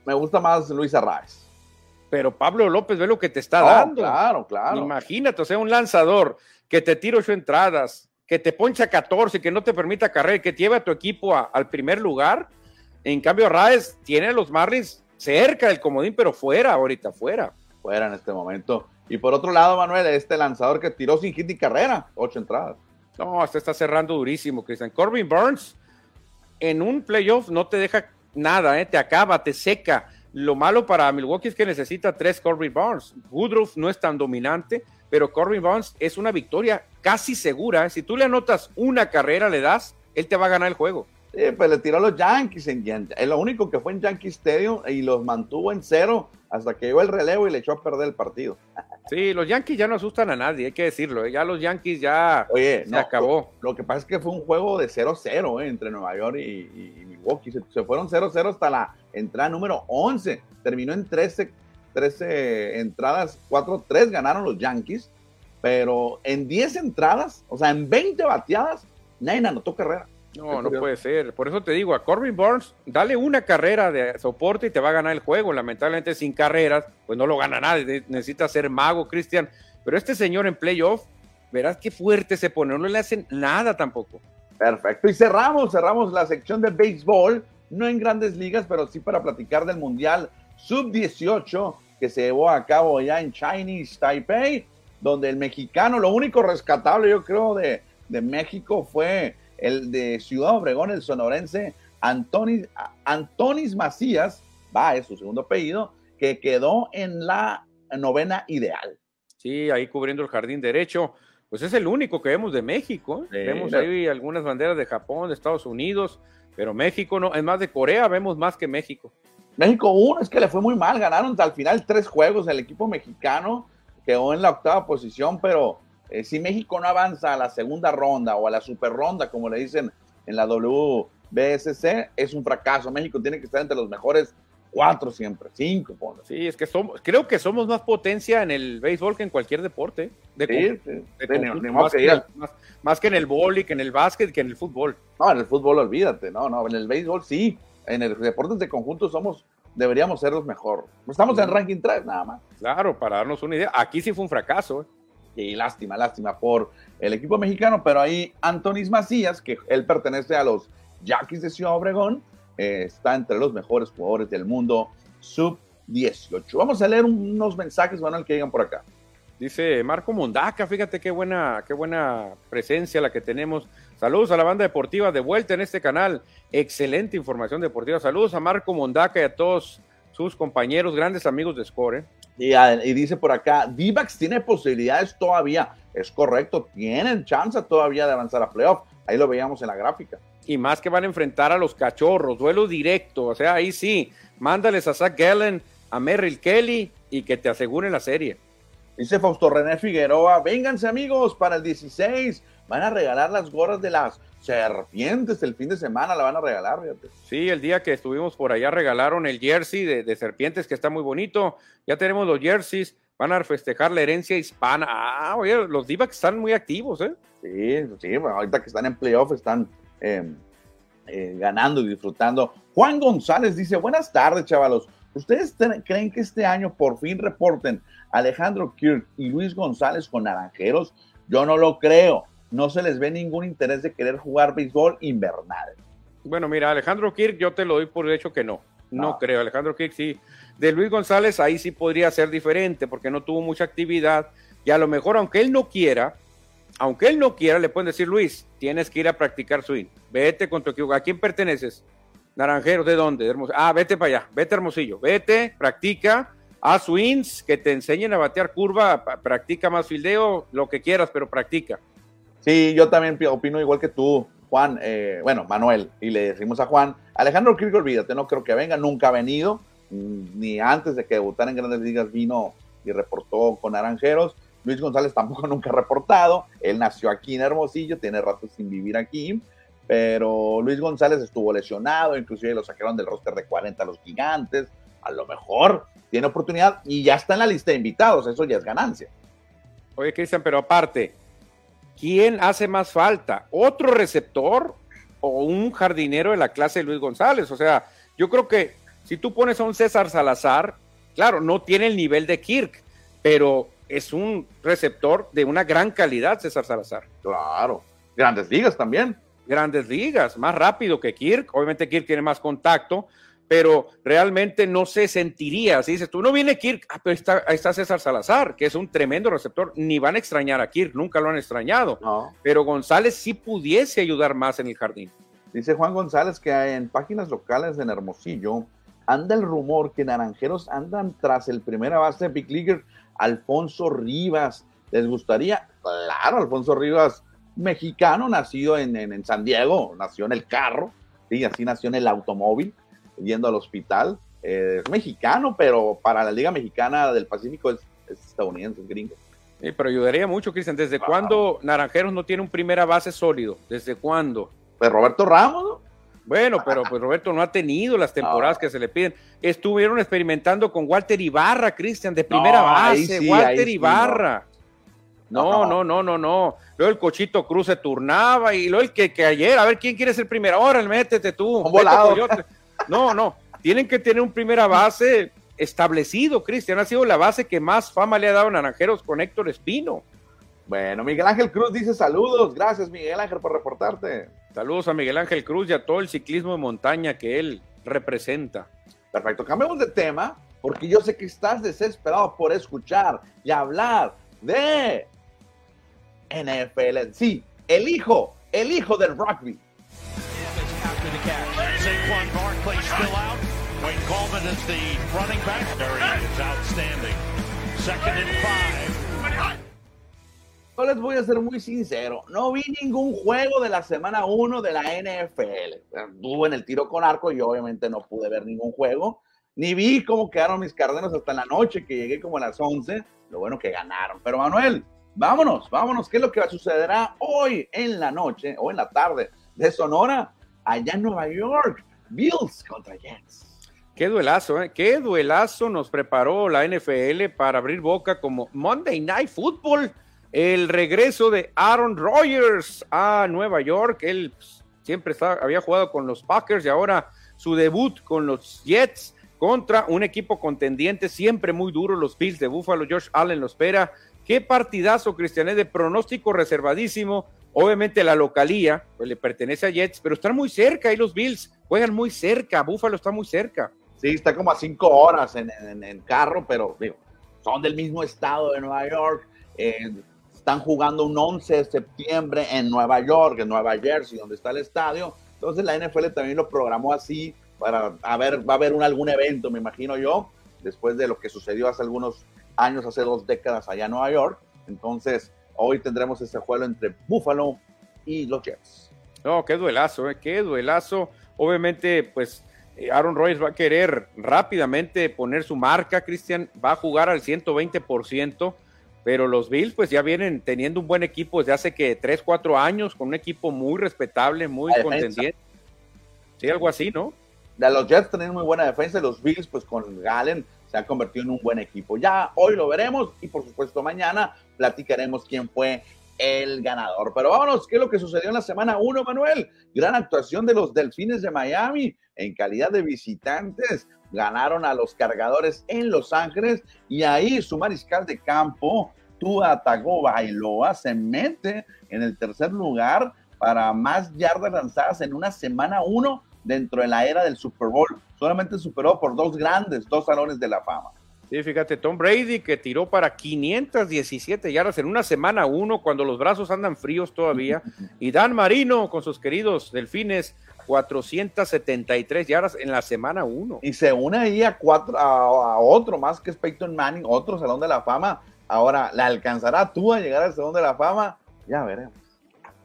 Speaker 1: Me gusta más Luis Arraez.
Speaker 2: Pero Pablo López ve lo que te está dando.
Speaker 1: Claro, claro.
Speaker 2: Imagínate, o sea, un lanzador que te tira ocho entradas, que te poncha 14, que no te permita carrera, que te lleva a tu equipo al primer lugar. En cambio, Arraez tiene a los Marlins cerca del comodín, pero fuera, ahorita fuera.
Speaker 1: Fuera en este momento. Y por otro lado, Manuel, este lanzador que tiró sin hit ni carrera, ocho entradas.
Speaker 2: No, este está cerrando durísimo, Cristian. Corbin Burns en un playoff no te deja nada, ¿eh? te acaba, te seca. Lo malo para Milwaukee es que necesita tres Corbin Barnes. Woodruff no es tan dominante, pero Corbin Barnes es una victoria casi segura. Si tú le anotas una carrera, le das, él te va a ganar el juego.
Speaker 1: Sí, pues le tiró a los Yankees en Es lo único que fue en Yankee Stadium y los mantuvo en cero hasta que llegó el relevo y le echó a perder el partido.
Speaker 2: Sí, los Yankees ya no asustan a nadie, hay que decirlo. ¿eh? Ya los Yankees ya
Speaker 1: Oye, se acabó. Lo, que pasa es que fue un juego de 0-0 ¿eh? entre Nueva York y, Milwaukee. Se, fueron 0-0 hasta la entrada número 11. Terminó en 13, 13 entradas, 4-3 ganaron los Yankees. Pero en 10 entradas, o sea, en 20 bateadas, nadie anotó carrera.
Speaker 2: No, no puede ser. Por eso te digo, a Corbin Burns, dale una carrera de soporte y te va a ganar el juego. Lamentablemente, sin carreras, pues no lo gana nadie. Necesita ser mago, Cristian. Pero este señor en playoff, verás qué fuerte se pone. No le hacen nada tampoco.
Speaker 1: Perfecto. Y cerramos, cerramos la sección de béisbol. No en grandes ligas, pero sí para platicar del Mundial Sub-18 que se llevó a cabo ya en Chinese Taipei, donde el mexicano, lo único rescatable, yo creo, de, de México fue el de Ciudad Obregón, el sonorense Antonis, Antonis Macías, va, es su segundo apellido, que quedó en la novena ideal.
Speaker 2: Sí, ahí cubriendo el jardín derecho. Pues es el único que vemos de México. ¿eh? vemos ahí algunas banderas de Japón, de Estados Unidos, pero México no, es más de Corea, vemos más que México.
Speaker 1: México uno, es que le fue muy mal, ganaron al final tres juegos, el equipo mexicano quedó en la octava posición, pero eh, si México no avanza a la segunda ronda o a la super ronda, como le dicen en la WBSC, es un fracaso. México tiene que estar entre los mejores cuatro siempre, cinco.
Speaker 2: Sí, es que somos, creo que somos más potencia en el béisbol que en cualquier deporte. De más, que en el boli, que en el básquet, que en el fútbol.
Speaker 1: No, en el fútbol olvídate, no, no, en el béisbol sí. En el deporte de conjunto somos, deberíamos ser los mejores. Estamos en ranking 3 nada más.
Speaker 2: Claro, para darnos una idea. Aquí sí fue un fracaso. ¿eh?
Speaker 1: Y lástima, lástima por el equipo mexicano, pero ahí Antonis Macías, que él pertenece a los Yaquis de Ciudad Obregón, eh, está entre los mejores jugadores del mundo sub-18. Vamos a leer unos mensajes, Manuel, que llegan por acá.
Speaker 2: Dice Marco Mondaca, fíjate qué buena, qué buena presencia la que tenemos. Saludos a la banda deportiva de vuelta en este canal. Excelente información deportiva. Saludos a Marco Mondaca y a todos sus compañeros, grandes amigos de Score. ¿eh?
Speaker 1: Y, dice por acá, Divax tiene posibilidades todavía. Es correcto, tienen chance todavía de avanzar a playoff. Ahí lo veíamos en la gráfica.
Speaker 2: Y más que van a enfrentar a los cachorros, duelo directo. O sea, ahí sí, mándales a Zach Gallen, a Merrill Kelly y que te aseguren la serie.
Speaker 1: Dice Fausto René Figueroa, vénganse amigos para el 16. Van a regalar las gorras de las serpientes el fin de semana, la van a regalar, fíjate.
Speaker 2: Sí, el día que estuvimos por allá regalaron el jersey de, serpientes que está muy bonito. Ya tenemos los jerseys, van a festejar la herencia hispana. Ah, oye, los d están muy activos, ¿eh?
Speaker 1: Sí, sí, ahorita que están en playoff están em, eh, ganando y disfrutando. Juan González dice, buenas tardes, chavalos. ¿Ustedes creen que este año por fin reporten Alejandro Kirk y Luis González con naranjeros? Yo no lo creo no se les ve ningún interés de querer jugar béisbol invernal.
Speaker 2: Bueno, mira, Alejandro Kirk, yo te lo doy por hecho que no. No, creo. Alejandro Kirk sí. De Luis González, ahí sí podría ser diferente porque no tuvo mucha actividad. Y a lo mejor, aunque él no quiera, aunque él no quiera, le pueden decir, Luis, tienes que ir a practicar swing. Vete con tu equipo. ¿A quién perteneces? Naranjero, ¿de dónde? Ah, vete para allá. Vete, Hermosillo. Vete, practica. Haz swings, que te enseñen a batear curva, practica más fildeo, lo que quieras, pero practica.
Speaker 1: Sí, yo también opino igual que tú, Juan, eh, bueno, Manuel, y le decimos a Juan, Alejandro Kirk, olvídate, no creo que venga, nunca ha venido, mm, ni antes de que debutara en Grandes Ligas vino y reportó con Naranjeros. Luis González tampoco nunca ha reportado, él nació aquí en Hermosillo, tiene rato sin vivir aquí, pero Luis González estuvo lesionado, inclusive lo sacaron del roster de 40 a los gigantes, a lo mejor tiene oportunidad y ya está en la lista de invitados, eso ya es ganancia.
Speaker 2: Oye, Cristian, pero aparte, ¿quién hace más falta? ¿Otro receptor o un jardinero de la clase de Luis González? O sea, yo creo que si tú pones a un César Salazar, claro, no tiene el nivel de Kirk, pero es un receptor de una gran calidad, César Salazar.
Speaker 1: Claro, grandes ligas también.
Speaker 2: Grandes ligas, más rápido que Kirk. Obviamente Kirk tiene más contacto, pero realmente no se sentiría. Si dices tú, no viene Kirk, ah, pero está, ahí está César Salazar, que es un tremendo receptor, ni van a extrañar a Kirk, nunca lo han extrañado. Pero González sí pudiese ayudar más en el jardín.
Speaker 1: Dice Juan González que en páginas locales en Hermosillo anda el rumor que Naranjeros andan tras el primera base de Big Leaguer, Alfonso Rivas. ¿Les gustaría? Claro, Alfonso Rivas, mexicano, nacido en, en, San Diego, nació en el carro, y así nació en el automóvil, yendo al hospital. Eh, es mexicano, pero para la Liga Mexicana del Pacífico es, estadounidense, es gringo.
Speaker 2: Sí, pero ayudaría mucho, Cristian. ¿Desde cuándo Naranjeros no tiene un primera base sólido? ¿Desde cuándo?
Speaker 1: Pues Roberto Ramos, ¿no?
Speaker 2: Bueno, pero pues Roberto no ha tenido las temporadas que se le piden. Estuvieron experimentando con Walter Ibarra, Cristian, de primera base. Walter Ibarra. no. no, no, no, no, Luego el Cochito Cruz se turnaba y luego el que, que ayer, a ver quién quiere ser primero. Ahora, métete tú. No, no. Tienen que tener un primera base establecido, Cristian. Ha sido la base que más fama le ha dado a Naranjeros con Héctor Espino.
Speaker 1: Bueno, Miguel Ángel Cruz dice saludos. Gracias, Miguel Ángel, por reportarte.
Speaker 2: Saludos a Miguel Ángel Cruz y a todo el ciclismo de montaña que él representa.
Speaker 1: Perfecto, cambiemos de tema, porque yo sé que estás desesperado por escuchar y hablar de NFL. Sí, el hijo, el hijo del rugby. Coleman is the running back. is outstanding. Second and five. Yo les voy a ser muy sincero, no vi ningún juego de la semana 1 de la NFL. Estuve en el tiro con arco y obviamente no pude ver ningún juego. Ni vi cómo quedaron mis cardenos hasta la noche, que llegué como a las 11. Lo bueno que ganaron. Pero Manuel, vámonos, vámonos. ¿Qué es lo que sucederá hoy en la noche o en la tarde de Sonora, allá en Nueva York? Bills contra Jets.
Speaker 2: Qué duelazo, ¿eh? Qué duelazo nos preparó la NFL para abrir boca como Monday Night Football. El regreso de Aaron Rodgers a Nueva York. Él pues, siempre había jugado con los Packers y ahora su debut con los Jets contra un equipo contendiente siempre muy duro, los Bills de Buffalo. George Allen lo espera. Qué partidazo, Cristiané, de pronóstico reservadísimo. Obviamente la localía pues, le pertenece a Jets, pero están muy cerca y los Bills juegan muy cerca. Buffalo está muy cerca.
Speaker 1: Sí, está como a cinco horas en, carro, pero digo, son del mismo estado de Nueva York. Eh, están jugando un 11 de septiembre en Nueva York, en Nueva Jersey, donde está el estadio. Entonces la NFL también lo programó así para ver, va a haber algún evento, me imagino yo, después de lo que sucedió hace algunos años, hace dos décadas allá en Nueva York. Entonces, hoy tendremos ese juego entre Buffalo y los Jets.
Speaker 2: No, qué duelazo, ¿eh? qué duelazo. Obviamente, pues eh, Aaron Rodgers va a querer rápidamente poner su marca, Cristian, va a jugar al 120%, pero los Bills pues ya vienen teniendo un buen equipo desde hace que 3, 4 años, con un equipo muy respetable, muy contendiente. Sí, algo así, ¿no?
Speaker 1: De los Jets tienen muy buena defensa, los Bills pues con Galen se han convertido en un buen equipo. Ya hoy lo veremos y por supuesto mañana platicaremos quién fue el ganador. Pero vámonos, ¿qué es lo que sucedió en la semana 1, Manuel? Gran actuación de los Delfines de Miami en calidad de visitantes. Ganaron a los cargadores en Los Ángeles y ahí su mariscal de campo, Tua Tagovailoa, se mete en el tercer lugar para más yardas lanzadas en una semana 1 dentro de la era del Super Bowl. Solamente superó por dos grandes, dos salones de la fama.
Speaker 2: Sí, fíjate, Tom Brady que tiró para 517 yardas en una semana uno, cuando los brazos andan fríos todavía. Y Dan Marino con sus queridos delfines, 473 yardas en la semana uno.
Speaker 1: Y se une ahí a, cuatro, a, otro más que es Peyton Manning, otro Salón de la Fama. Ahora, ¿le alcanzará tú a llegar al Salón de la Fama? Ya veremos.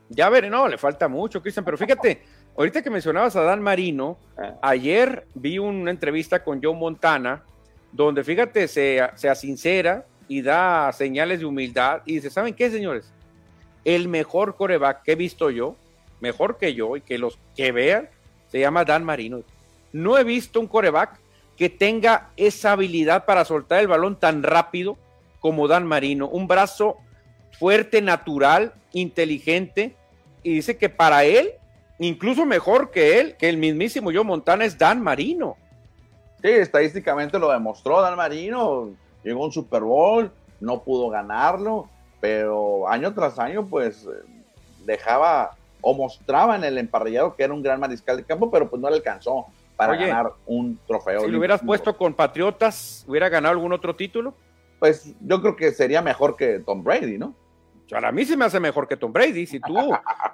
Speaker 2: Ya veré, no, le falta mucho, Cristian, pero fíjate, ahorita que mencionabas a Dan Marino, ah. ayer vi una entrevista con Joe Montana donde fíjate, se, se sincera y da señales de humildad y dice, ¿saben qué, señores? El mejor coreback que he visto yo, mejor que yo y que los que vean, se llama Dan Marino. No he visto un coreback que tenga esa habilidad para soltar el balón tan rápido como Dan Marino. Un brazo fuerte, natural, inteligente. Y dice que para él, incluso mejor que él, que el mismísimo yo Montana, es Dan Marino.
Speaker 1: Sí, estadísticamente lo demostró Dan Marino, llegó a un Super Bowl, no pudo ganarlo, pero año tras año pues dejaba o mostraba en el emparrillado que era un gran mariscal de campo, pero pues no le alcanzó para ganar un trofeo.
Speaker 2: Si lo hubieras puesto con Patriotas, ¿hubiera ganado algún otro título?
Speaker 1: Pues yo creo que sería mejor que Tom Brady, ¿no?
Speaker 2: Para mí se me hace mejor que Tom Brady. Si tú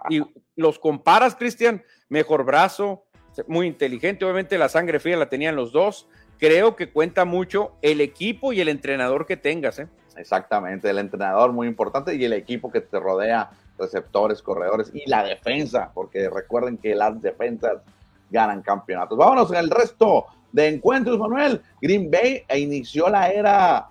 Speaker 2: y los comparas, Cristian, mejor brazo, muy inteligente. Obviamente la sangre fría la tenían los dos. Creo que cuenta mucho el equipo y el entrenador que tengas. ¿eh?
Speaker 1: Exactamente, el entrenador muy importante y el equipo que te rodea, receptores, corredores y la defensa, porque recuerden que las defensas ganan campeonatos. Vámonos en el resto de encuentros, Manuel. Green Bay inició la era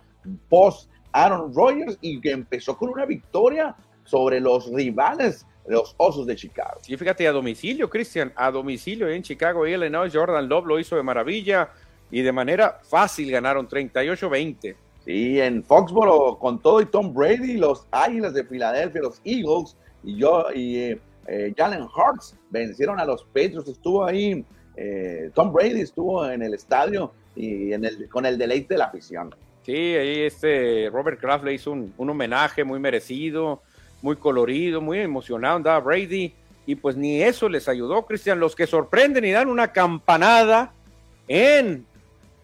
Speaker 1: post Aaron Rodgers y que empezó con una victoria sobre los rivales los Osos de Chicago.
Speaker 2: Y fíjate, a domicilio, Cristian, a domicilio en Chicago, y Illinois, Jordan Love lo hizo de maravilla y de manera fácil ganaron 38-20.
Speaker 1: Sí, en Foxboro, con todo y Tom Brady, los Águilas de Filadelfia, los Eagles y yo y eh, eh, Jalen Hurts vencieron a los Patriots. Estuvo ahí, eh, Tom Brady estuvo en el estadio y en el, con el deleite de la afición.
Speaker 2: Sí, ahí este Robert Kraft le hizo un, un homenaje muy merecido muy colorido, muy emocionado andaba Brady, y pues ni eso les ayudó, Cristian. Los que sorprenden y dan una campanada en,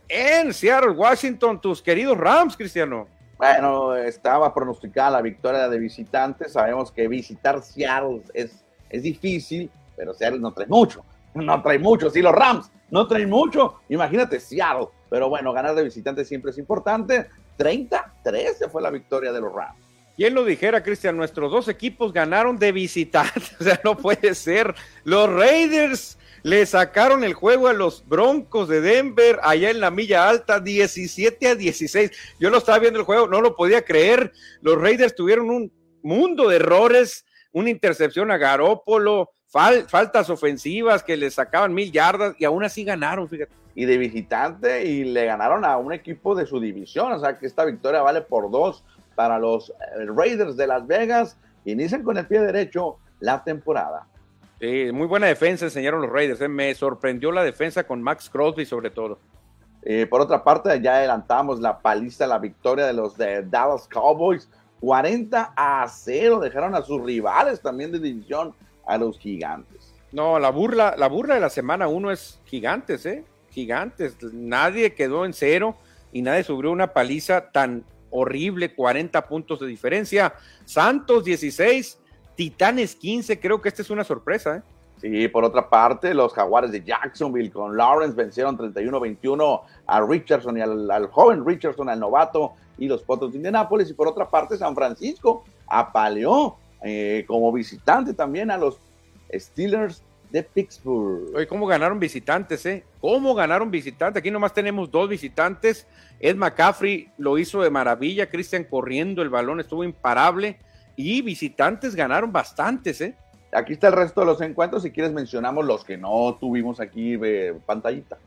Speaker 2: en Seattle, Washington, tus queridos Rams, Cristiano.
Speaker 1: Bueno, estaba pronosticada la victoria de visitantes. Sabemos que visitar Seattle es, es difícil, pero Seattle no trae mucho. No trae mucho. Si los Rams no traen mucho, imagínate Seattle. Pero bueno, ganar de visitantes siempre es importante. 30-13 fue la victoria de los Rams.
Speaker 2: ¿Quién lo dijera, Cristian? Nuestros dos equipos ganaron de visitante. O sea, no puede ser. Los Raiders le sacaron el juego a los Broncos de Denver allá en la milla alta, 17 a 16. Yo lo estaba viendo el juego, no lo podía creer. Los Raiders tuvieron un mundo de errores, una intercepción a Garópolo, faltas ofensivas que le sacaban mil yardas y aún así ganaron, fíjate.
Speaker 1: Y de visitante y le ganaron a un equipo de su división, o sea que esta victoria vale por dos para los eh, Raiders de Las Vegas. Inician con el pie derecho la temporada.
Speaker 2: Sí, muy buena defensa enseñaron los Raiders. Eh. Me sorprendió la defensa con Max Crosby sobre todo.
Speaker 1: Eh, por otra parte, ya adelantamos la paliza, la victoria de los de Dallas Cowboys. 40 a 0 dejaron a sus rivales también de división a los gigantes.
Speaker 2: No, la burla, la burla de la semana uno es gigantes, ¿eh? Gigantes. Nadie quedó en cero y nadie subió una paliza tan horrible, 40 puntos de diferencia. Santos 16, Titanes 15, creo que esta es una sorpresa. ¿eh?
Speaker 1: Sí, por otra parte, los Jaguares de Jacksonville con Lawrence vencieron 31-21 a Richardson y al, joven Richardson, al novato, y los Potros de Indianápolis. Y por otra parte, San Francisco apaleó eh, como visitante también a los Steelers de Pittsburgh.
Speaker 2: Oye, ¿cómo ganaron visitantes, eh? ¿Cómo ganaron visitantes? Aquí nomás tenemos dos visitantes. Ed McCaffrey lo hizo de maravilla. Christian corriendo el balón, estuvo imparable. Y visitantes ganaron bastantes, ¿eh?
Speaker 1: Aquí está el resto de los encuentros. Si quieres, mencionamos los que no tuvimos aquí de pantallita.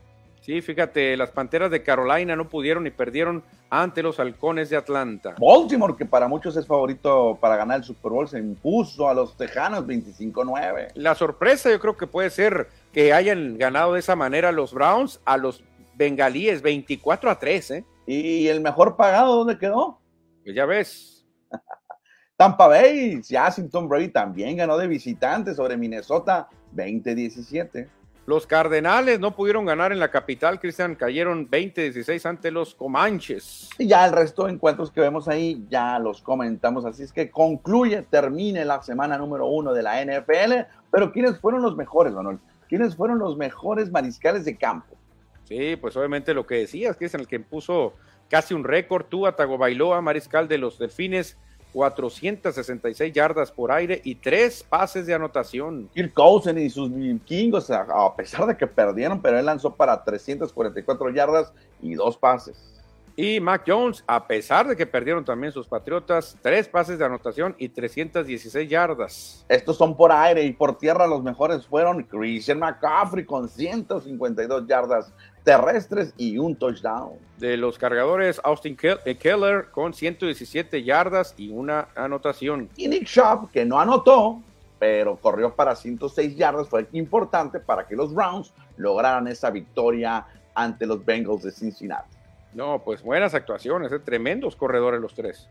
Speaker 2: Sí, fíjate, las Panteras de Carolina no pudieron y perdieron ante los Halcones de Atlanta.
Speaker 1: Baltimore, que para muchos es favorito para ganar el Super Bowl, se impuso a los Tejanos 25-9.
Speaker 2: La sorpresa yo creo que puede ser que hayan ganado de esa manera los Browns a los Bengalíes 24 a 3, ¿eh?
Speaker 1: ¿Y el mejor pagado dónde quedó?
Speaker 2: Pues ya ves.
Speaker 1: Tampa Bay, Washington Brady también ganó de visitante sobre Minnesota 20-17.
Speaker 2: Los Cardenales no pudieron ganar en la capital, Cristian, cayeron 20-16 ante los Comanches.
Speaker 1: Y ya el resto de encuentros que vemos ahí ya los comentamos, así es que concluye, termine la semana número uno de la NFL, pero ¿quiénes fueron los mejores, Manuel? ¿Quiénes fueron los mejores mariscales de campo?
Speaker 2: Sí, pues obviamente lo que decías, Cristian, el que puso casi un récord, tú, Bailoa, mariscal de los Delfines, 466 yardas por aire y tres pases de anotación.
Speaker 1: Kirk Cousins y sus vikingos, a pesar de que perdieron, pero él lanzó para 344 yardas y dos pases.
Speaker 2: Y Mac Jones, a pesar de que perdieron también sus Patriotas, tres pases de anotación y 316 yardas.
Speaker 1: Estos son por aire y por tierra los mejores fueron Christian McCaffrey con 152 yardas terrestres y un touchdown.
Speaker 2: De los cargadores, Austin eh, Keller con 117 yardas y una anotación.
Speaker 1: Y Nick Schaub, que no anotó, pero corrió para 106 yardas, fue importante para que los Browns lograran esa victoria ante los Bengals de Cincinnati.
Speaker 2: No, pues buenas actuaciones, ¿eh? tremendos corredores los tres.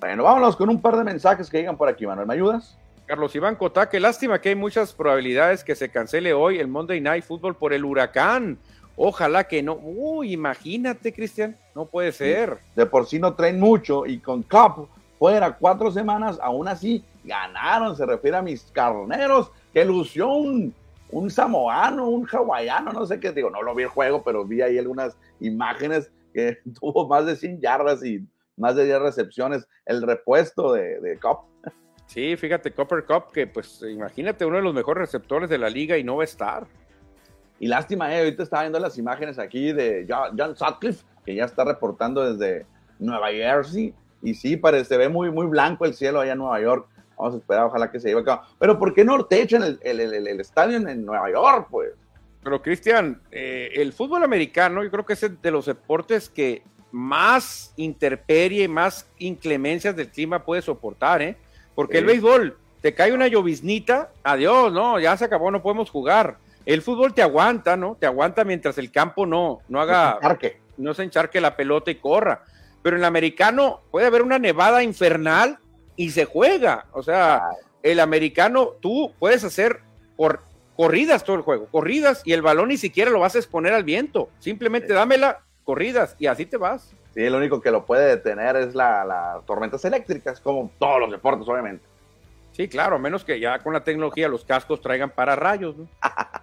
Speaker 1: Bueno, vámonos con un par de mensajes que llegan por aquí, Manuel, ¿me ayudas?
Speaker 2: Carlos Iván Cotá, qué lástima que hay muchas probabilidades que se cancele hoy el Monday Night Football por el huracán. Ojalá que no. Uy, imagínate, Cristian, no puede ser.
Speaker 1: De por sí no traen mucho y con Cup fuera cuatro semanas, aún así ganaron. Se refiere a mis carneros que lució un, un samoano, un hawaiano, no sé qué, digo, no lo vi el juego, pero vi ahí algunas imágenes que tuvo más de 100 yardas y más de 10 recepciones, el repuesto de, de Cup.
Speaker 2: Sí, fíjate, Copper Cup, que pues imagínate uno de los mejores receptores de la liga y no va a estar.
Speaker 1: Y lástima, eh, ahorita estaba viendo las imágenes aquí de John Sutcliffe, que ya está reportando desde Nueva Jersey. Y sí, parece, se ve muy, muy blanco el cielo allá en Nueva York. Vamos a esperar, ojalá que se lleve a cabo. Pero ¿por qué no te echan el, el, el, el estadio en Nueva York, pues?
Speaker 2: Pero Cristian, eh, el fútbol americano yo creo que es de los deportes que más interperie, más inclemencias del clima puede soportar, ¿eh? Porque el béisbol, te cae una lloviznita, adiós, no, ya se acabó, no podemos jugar. El fútbol te aguanta, ¿no? Te aguanta mientras el campo no, no haga, no se encharque la pelota y corra. Pero en el americano puede haber una nevada infernal y se juega. O sea, el americano, tú puedes hacer por corridas todo el juego, corridas y el balón ni siquiera lo vas a exponer al viento. Simplemente dámela, corridas y así te vas.
Speaker 1: Sí, lo único que lo puede detener es las la tormentas eléctricas, como todos los deportes, obviamente.
Speaker 2: Sí, claro, menos que ya con la tecnología los cascos traigan para rayos. ¿no?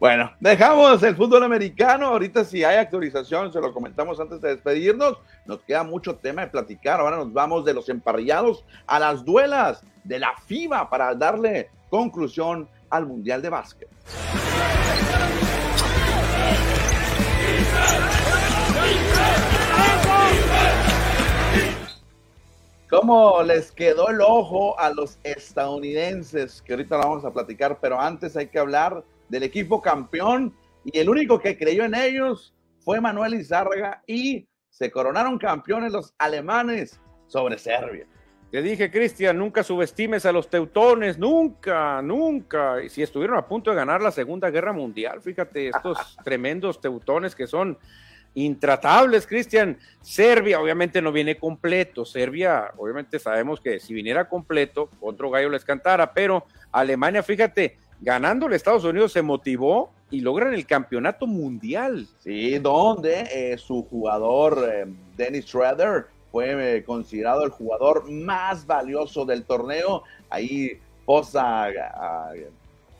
Speaker 1: bueno, dejamos el fútbol americano. Ahorita si hay actualización, se lo comentamos antes de despedirnos. Nos queda mucho tema de platicar. Ahora nos vamos de los emparrillados a las duelas de la FIBA para darle conclusión al Mundial de Básquet. ¿Cómo les quedó el ojo a los estadounidenses? Que ahorita lo vamos a platicar, pero antes hay que hablar del equipo campeón y el único que creyó en ellos fue Manuel Izárraga y se coronaron campeones los alemanes sobre Serbia.
Speaker 2: Te dije, Cristian, nunca subestimes a los teutones, nunca, nunca. Y si estuvieron a punto de ganar la Segunda Guerra Mundial, fíjate, estos tremendos teutones que son intratables, Cristian. Serbia obviamente no viene completo. Serbia, obviamente sabemos que si viniera completo, otro gallo les cantara, pero Alemania, fíjate, ganando a Estados Unidos se motivó y logran el campeonato mundial.
Speaker 1: Sí, donde eh, su jugador eh, Dennis Schroeder fue eh, considerado el jugador más valioso del torneo. Ahí posa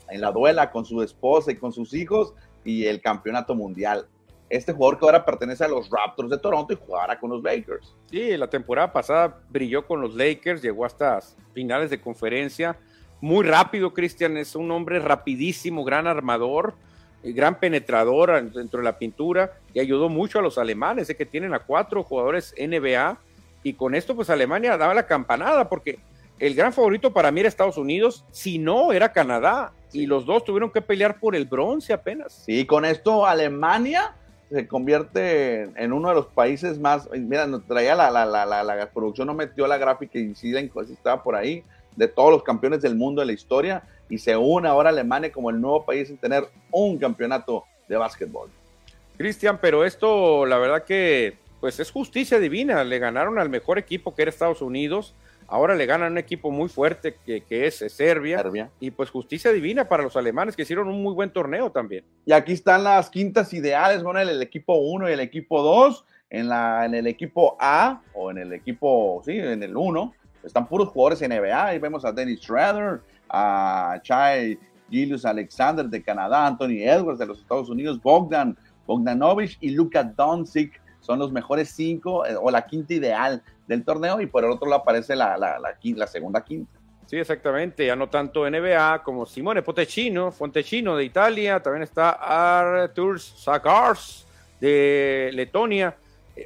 Speaker 1: en la duela con su esposa y con sus hijos y el campeonato mundial este jugador que ahora pertenece a los Raptors de Toronto y jugara con los Lakers.
Speaker 2: Sí, la temporada pasada brilló con los Lakers, llegó hasta finales de conferencia. Muy rápido, Cristian, es un hombre rapidísimo, gran armador, eh, gran penetrador dentro de la pintura y ayudó mucho a los alemanes, sé que tienen a cuatro jugadores NBA y con esto pues Alemania daba la campanada porque el gran favorito para mí era Estados Unidos, si no era Canadá y los dos tuvieron que pelear por el bronce apenas.
Speaker 1: Sí, con esto Alemania se convierte en uno de los países más, mira, nos traía la, producción, no metió la gráfica y sí estaba por ahí, de todos los campeones del mundo de la historia, y se une ahora Alemania como el nuevo país en tener un campeonato de básquetbol.
Speaker 2: Cristian, pero esto, la verdad que, pues es justicia divina, le ganaron al mejor equipo que era Estados Unidos, Ahora le ganan un equipo muy fuerte que, es Serbia, Y pues justicia divina para los alemanes que hicieron un muy buen torneo también.
Speaker 1: Y aquí están las quintas ideales, bueno, el, equipo 1 y el equipo 2. En, la, en el equipo A o en el equipo, sí, en el 1, están puros jugadores NBA. Ahí vemos a Dennis Schroeder, a Chai Gilius Alexander de Canadá, Anthony Edwards de los Estados Unidos, Bogdan Bogdanovich y Luka Doncic. Son los mejores cinco eh, o la quinta ideal del torneo. Y por el otro lado aparece la, la, la, segunda quinta.
Speaker 2: Sí, exactamente, ya no tanto NBA como Simone Potecino, Fontecino de Italia, también está Artur Sakars de Letonia,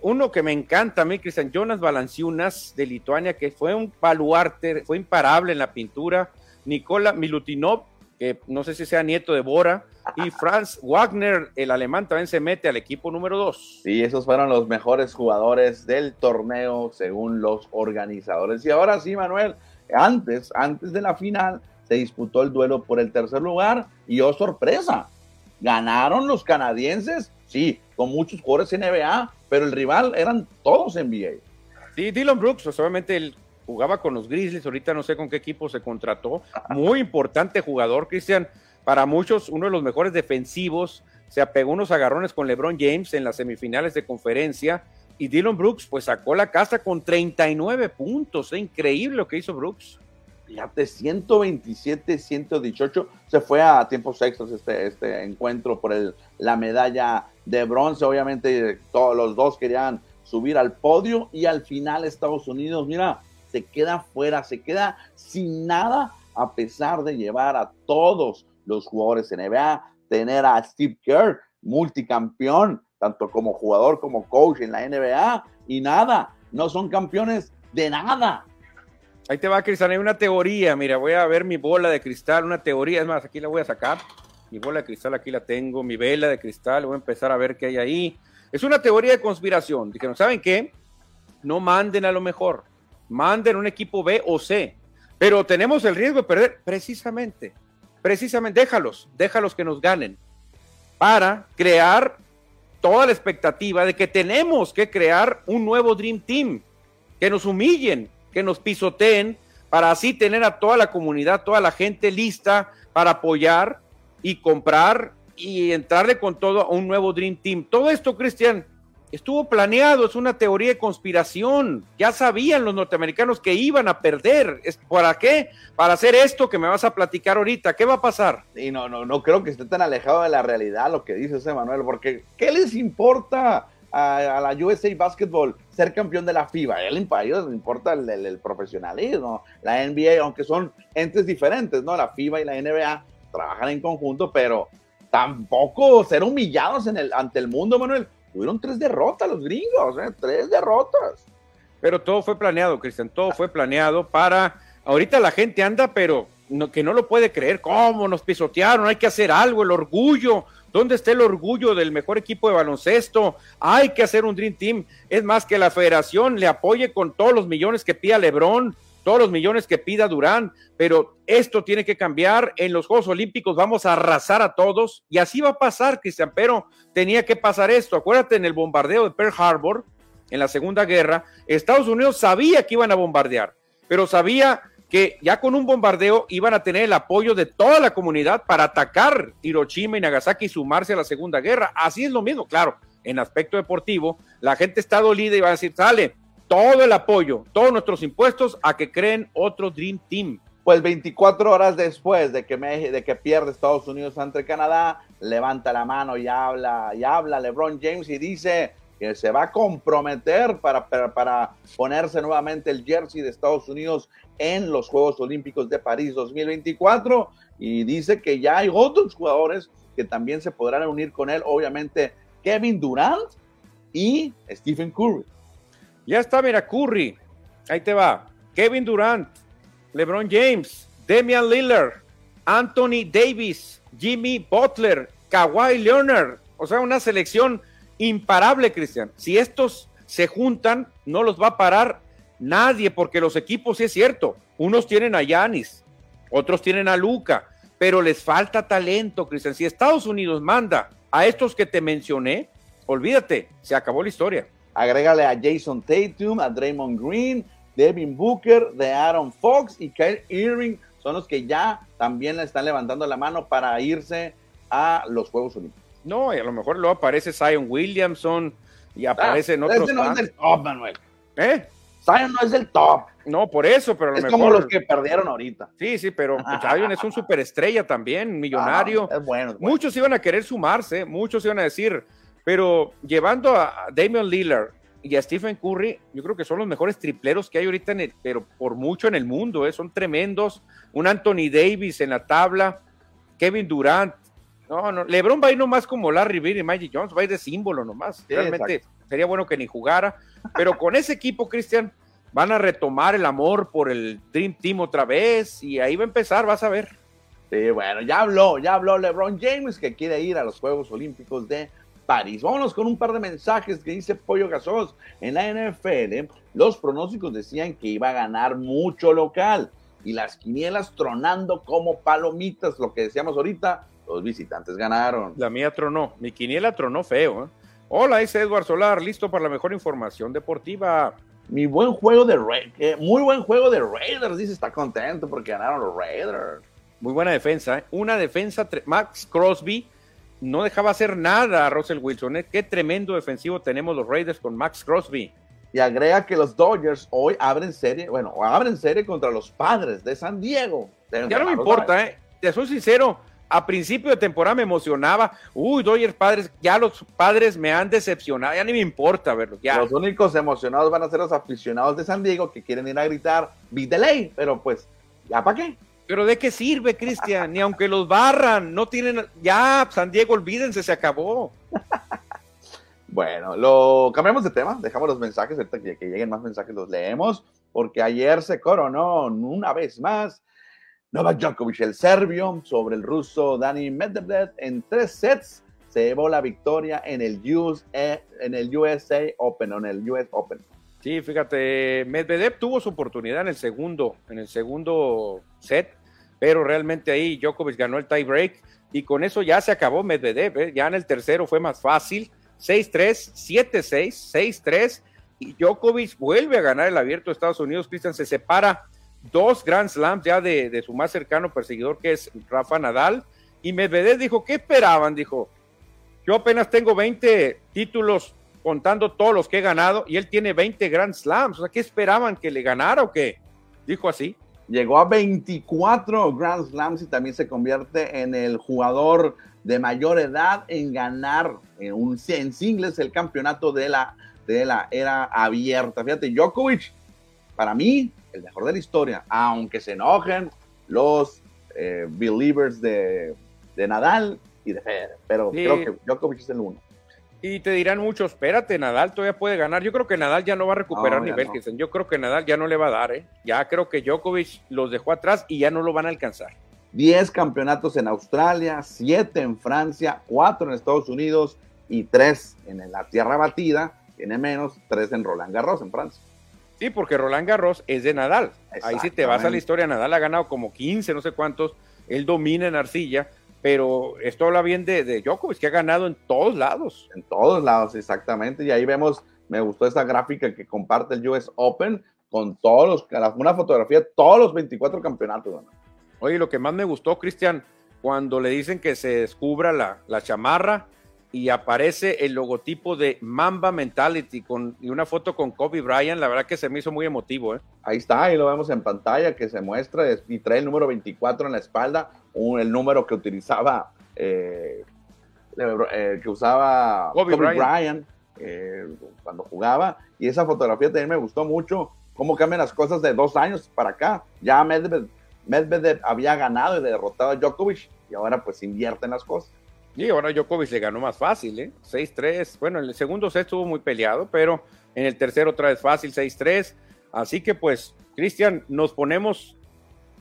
Speaker 2: uno que me encanta a mí, Cristian Jonas Balanciunas de Lituania, que fue un baluarte, fue imparable en la pintura, Nicola Milutinov, que no sé si sea nieto de Bora, y Franz Wagner, el alemán, también se mete al equipo número 2.
Speaker 1: Sí, esos fueron los mejores jugadores del torneo según los organizadores. Y ahora sí, Manuel, antes, antes de la final, se disputó el duelo por el tercer lugar y oh sorpresa, ganaron los canadienses, sí, con muchos jugadores NBA, pero el rival eran todos NBA.
Speaker 2: Sí, Dylan Brooks, pues obviamente él jugaba con los Grizzlies, ahorita no sé con qué equipo se contrató, muy importante jugador, Cristian, para muchos uno de los mejores defensivos, se apegó unos agarrones con LeBron James en las semifinales de conferencia y Dylan Brooks pues sacó la casa con 39 puntos, es increíble lo que hizo Brooks.
Speaker 1: Fíjate, 127, 118. Se fue a tiempos extras este, este encuentro por el, la medalla de bronce. Obviamente, todos los dos querían subir al podio y al final Estados Unidos, mira, se queda fuera, se queda sin nada a pesar de llevar a todos los jugadores NBA, tener a Steve Kerr, multicampeón, tanto como jugador como coach en la NBA, y nada, no son campeones de nada.
Speaker 2: Ahí te va, Cristian, hay una teoría, mira, voy a ver mi bola de cristal, una teoría, es más, aquí la voy a sacar, mi bola de cristal aquí la tengo, mi vela de cristal, voy a empezar a ver qué hay ahí. Es una teoría de conspiración, dijeron, ¿saben qué? No manden a lo mejor, manden un equipo B o C, pero tenemos el riesgo de perder precisamente, precisamente, déjalos, déjalos que nos ganen para crear toda la expectativa de que tenemos que crear un nuevo Dream Team, que nos humillen, que nos pisoteen, para así tener a toda la comunidad, toda la gente lista para apoyar y comprar y entrarle con todo a un nuevo Dream Team. Todo esto, Cristian, estuvo planeado, es una teoría de conspiración. Ya sabían los norteamericanos que iban a perder. ¿Para qué? Para hacer esto que me vas a platicar ahorita. ¿Qué va a pasar?
Speaker 1: Y no, no, no creo que esté tan alejado de la realidad lo que dice ese Manuel, porque ¿qué les importa a, la USA Basketball ser campeón de la FIBA? A ellos les importa el, profesionalismo, la NBA, aunque son entes diferentes, ¿no? La FIBA y la NBA trabajan en conjunto, pero tampoco ser humillados en el, ante el mundo, Manuel Tuvieron tres derrotas los gringos, ¿eh? tres derrotas.
Speaker 2: Pero todo fue planeado, Cristian, todo fue planeado para... Ahorita la gente anda, pero no, que no lo puede creer. ¿Cómo nos pisotearon? Hay que hacer algo, el orgullo. ¿Dónde está el orgullo del mejor equipo de baloncesto? Hay que hacer un Dream Team. Es más que la federación le apoye con todos los millones que pida Lebron todos los millones que pida Durán, pero esto tiene que cambiar. En los Juegos Olímpicos vamos a arrasar a todos y así va a pasar, Cristian, pero tenía que pasar esto. Acuérdate en el bombardeo de Pearl Harbor, en la Segunda Guerra, Estados Unidos sabía que iban a bombardear, pero sabía que ya con un bombardeo iban a tener el apoyo de toda la comunidad para atacar Hiroshima y Nagasaki y sumarse a la Segunda Guerra. Así es lo mismo, claro, en aspecto deportivo, la gente está dolida y va a decir, sale, todo el apoyo, todos nuestros impuestos a que creen otro Dream Team.
Speaker 1: Pues 24 horas después de que, de que pierde Estados Unidos ante Canadá, levanta la mano y habla, y habla LeBron James y dice que se va a comprometer para, para, para ponerse nuevamente el jersey de Estados Unidos en los Juegos Olímpicos de París 2024 y dice que ya hay otros jugadores que también se podrán unir con él, obviamente Kevin Durant y Stephen Curry.
Speaker 2: Ya está, mira, Curry. Ahí te va. Kevin Durant, LeBron James, Damian Lillard, Anthony Davis, Jimmy Butler, Kawhi Leonard. O sea, una selección imparable, Cristian. Si estos se juntan, no los va a parar nadie, porque los equipos, sí es cierto, unos tienen a Yanis, otros tienen a Luca, pero les falta talento, Cristian. Si Estados Unidos manda a estos que te mencioné, olvídate, se acabó la historia.
Speaker 1: Agrégale a Jason Tatum, a Draymond Green, Devin Booker, de Aaron Fox y Kyle Irving son los que ya también le están levantando la mano para irse a los Juegos Olímpicos.
Speaker 2: No, y a lo mejor luego aparece Zion Williamson y aparecen ah, otros.
Speaker 1: Ese no es del top, Manuel.
Speaker 2: ¿Eh?
Speaker 1: Zion no es del top.
Speaker 2: No, por eso, pero a lo
Speaker 1: es
Speaker 2: mejor...
Speaker 1: como los que perdieron ahorita.
Speaker 2: Sí, sí, pero pues, Zion es un superestrella también, millonario.
Speaker 1: Ah, es bueno,
Speaker 2: Muchos iban a querer sumarse, muchos iban a decir, pero llevando a Damian Lillard y a Stephen Curry, yo creo que son los mejores tripleros que hay ahorita, en el, pero por mucho en el mundo, ¿eh? son tremendos. Un Anthony Davis en la tabla, Kevin Durant. No, no, LeBron va a ir nomás como Larry Bird y Magic Jones, va a ir de símbolo nomás. Realmente sería bueno que ni jugara, pero con ese equipo, Cristian, van a retomar el amor por el Dream Team otra vez y ahí va a empezar, vas a ver.
Speaker 1: Sí, bueno, ya habló, ya habló LeBron James que quiere ir a los Juegos Olímpicos de París. Vámonos con un par de mensajes que dice Pollo Gasos. En la NFL, los pronósticos decían que iba a ganar mucho local y las quinielas tronando como palomitas, lo que decíamos ahorita, los visitantes ganaron.
Speaker 2: La mía tronó, mi quiniela tronó feo. ¿eh? Hola, es Edward Solar, listo para la mejor información deportiva.
Speaker 1: Mi buen juego de Raiders, muy buen juego de Raiders, dice, está contento porque ganaron los Raiders.
Speaker 2: Muy buena defensa, ¿eh? una defensa, Max Crosby no dejaba hacer nada a Russell Wilson. ¿eh? Qué tremendo defensivo tenemos los Raiders con Max Crosby.
Speaker 1: Y agrega que los Dodgers hoy abren serie, bueno, abren serie contra los padres de San Diego.
Speaker 2: Ya no me importa, ¿eh? Te soy sincero, a principio de temporada me emocionaba. Uy, Dodgers padres, ya los padres me han decepcionado, ya ni me importa verlos. Ya.
Speaker 1: Los únicos emocionados van a ser los aficionados de San Diego que quieren ir a gritar beat the ley, pero pues, ¿ya para qué?
Speaker 2: Pero ¿de qué sirve, Cristian? Ni aunque los barran, no tienen. Ya, San Diego, olvídense, se acabó.
Speaker 1: bueno, lo cambiamos de tema, dejamos los mensajes, ahorita que, que lleguen más mensajes los leemos, porque ayer se coronó una vez más Novak Djokovic, el serbio, sobre el ruso Dani Medvedev en tres sets. Se llevó la victoria en el, US, en el USA Open, en el US Open.
Speaker 2: Sí, fíjate, Medvedev tuvo su oportunidad en el segundo, en el segundo set, pero realmente ahí Djokovic ganó el tie break y con eso ya se acabó Medvedev. ¿eh? Ya en el tercero fue más fácil, 6-3, 7-6, 6-3 y Djokovic vuelve a ganar el abierto de Estados Unidos. Cristian se separa dos Grand Slams ya de, su más cercano perseguidor que es Rafa Nadal. Y Medvedev dijo, ¿qué esperaban? Dijo, yo apenas tengo 20 títulos contando todos los que he ganado y él tiene 20 Grand Slams. O sea, ¿qué esperaban? ¿Que le ganara o qué? Dijo así.
Speaker 1: Llegó a 24 Grand Slams y también se convierte en el jugador de mayor edad en ganar en, un, en singles el campeonato de la, de la era abierta. Fíjate, Djokovic, para mí, el mejor de la historia, aunque se enojen los eh, believers de, de, Nadal y de Federer, pero creo que Djokovic es el uno.
Speaker 2: Y te dirán muchos, espérate, Nadal todavía puede ganar. Yo creo que Nadal ya no va a recuperar nivel, Yo creo que Nadal ya no le va a dar, ¿eh? Ya creo que Djokovic los dejó atrás y ya no lo van a alcanzar.
Speaker 1: 10 campeonatos en Australia, 7 en Francia, 4 en Estados Unidos y 3 en la tierra batida. Tiene menos, 3 en Roland Garros en Francia.
Speaker 2: Sí, porque Roland Garros es de Nadal. Ahí si te vas a la historia, Nadal ha ganado como 15, no sé cuántos. Él domina en arcilla pero esto habla bien de, de Djokovic, que ha ganado en todos lados.
Speaker 1: En todos lados, exactamente. Y ahí vemos, me gustó esta gráfica que comparte el US Open con todos los, una fotografía de todos los 24 campeonatos.
Speaker 2: Oye, lo que más me gustó, Cristian, cuando le dicen que se descubra la, la chamarra y aparece el logotipo de Mamba Mentality con, y una foto con Kobe Bryant, la verdad que se me hizo muy emotivo. ¿eh?
Speaker 1: Ahí está, ahí lo vemos en pantalla que se muestra y trae el número 24 en la espalda, el número que utilizaba, eh, eh, que usaba Kobe, Bryant, eh, cuando jugaba. Y esa fotografía también me gustó mucho, cómo cambian las cosas de dos años para acá. Ya Medvedev, Medvedev había ganado y derrotado a Djokovic y ahora pues invierten las cosas.
Speaker 2: Y ahora Djokovic le ganó más fácil, ¿eh? 6-3. Bueno, en el segundo set estuvo muy peleado, pero en el tercero otra vez fácil, 6-3. Así que pues, Cristian, nos ponemos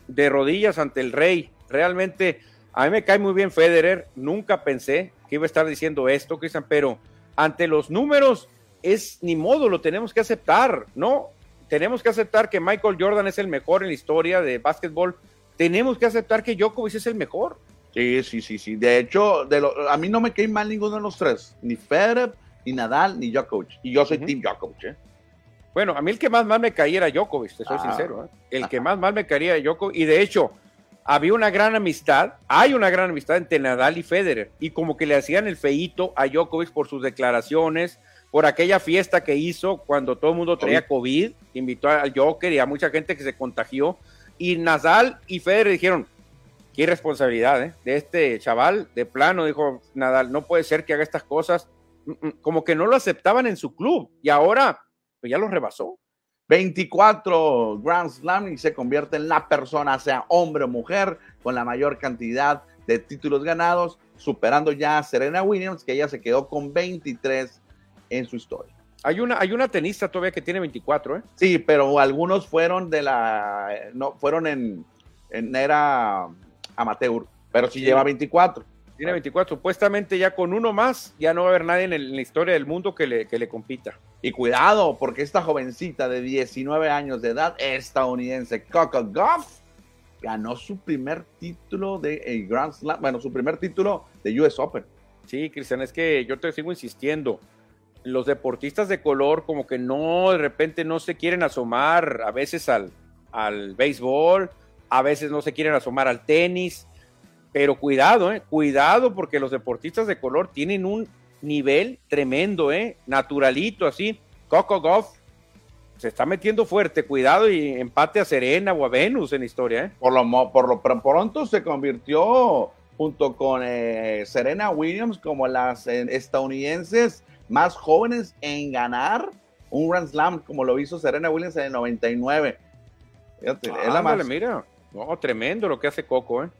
Speaker 2: de rodillas ante el rey. Realmente, a mí me cae muy bien Federer. Nunca pensé que iba a estar diciendo esto, Cristian, pero ante los números es ni modo, lo tenemos que aceptar, ¿no? Tenemos que aceptar que Michael Jordan es el mejor en la historia de básquetbol. Tenemos que aceptar que Djokovic es el mejor.
Speaker 1: Sí, sí, sí, sí. De hecho, de lo, a mí no me cae mal ninguno de los tres. Ni Federer, ni Nadal, ni Djokovic. Y yo soy Team Djokovic, ¿eh?
Speaker 2: Bueno, a mí el que más mal me caía era Djokovic, te soy ah. sincero. ¿eh? El que más mal me caía era Djokovic. Y de hecho, había una gran amistad, hay una gran amistad entre Nadal y Federer. Y como que le hacían el feíto a Djokovic por sus declaraciones, por aquella fiesta que hizo cuando todo el mundo traía COVID, invitó al Joker y a mucha gente que se contagió. Y Nadal y Federer dijeron, qué irresponsabilidad ¿eh? de este chaval, de plano, dijo Nadal, no puede ser que haga estas cosas, mm, mm, como que no lo aceptaban en su club y ahora pues ya lo rebasó.
Speaker 1: 24 Grand Slam y se convierte en la persona, sea hombre o mujer, con la mayor cantidad de títulos ganados, superando ya a Serena Williams, que ella se quedó con 23 en su historia.
Speaker 2: Hay una, hay una tenista todavía que tiene 24, ¿eh?
Speaker 1: Sí, pero algunos fueron de la, no, fueron en, en era amateur, pero si lleva 24.
Speaker 2: Tiene 24, supuestamente ya con uno más, ya no va a haber nadie en, la historia del mundo que le, que le compita.
Speaker 1: Y cuidado, porque esta jovencita de 19 años de edad, estadounidense, Coco Goff, ganó su primer título de el Grand Slam, bueno, su primer título de US Open.
Speaker 2: Sí, Cristian, es que yo te sigo insistiendo. Los deportistas de color como que no, de repente no se quieren asomar a veces al, al béisbol, a veces no se quieren asomar al tenis, pero cuidado, eh, cuidado porque los deportistas de color tienen un nivel tremendo, eh, naturalito así. Coco Goff se está metiendo fuerte, cuidado y empate a Serena o a Venus en historia, ¿eh?
Speaker 1: Por lo, por lo pronto se convirtió junto con eh, Serena Williams como las eh, estadounidenses más jóvenes en ganar un Grand Slam como lo hizo Serena Williams en el 99.
Speaker 2: Fíjate, es la más... mira, no, tremendo lo que hace Coco, ¿eh?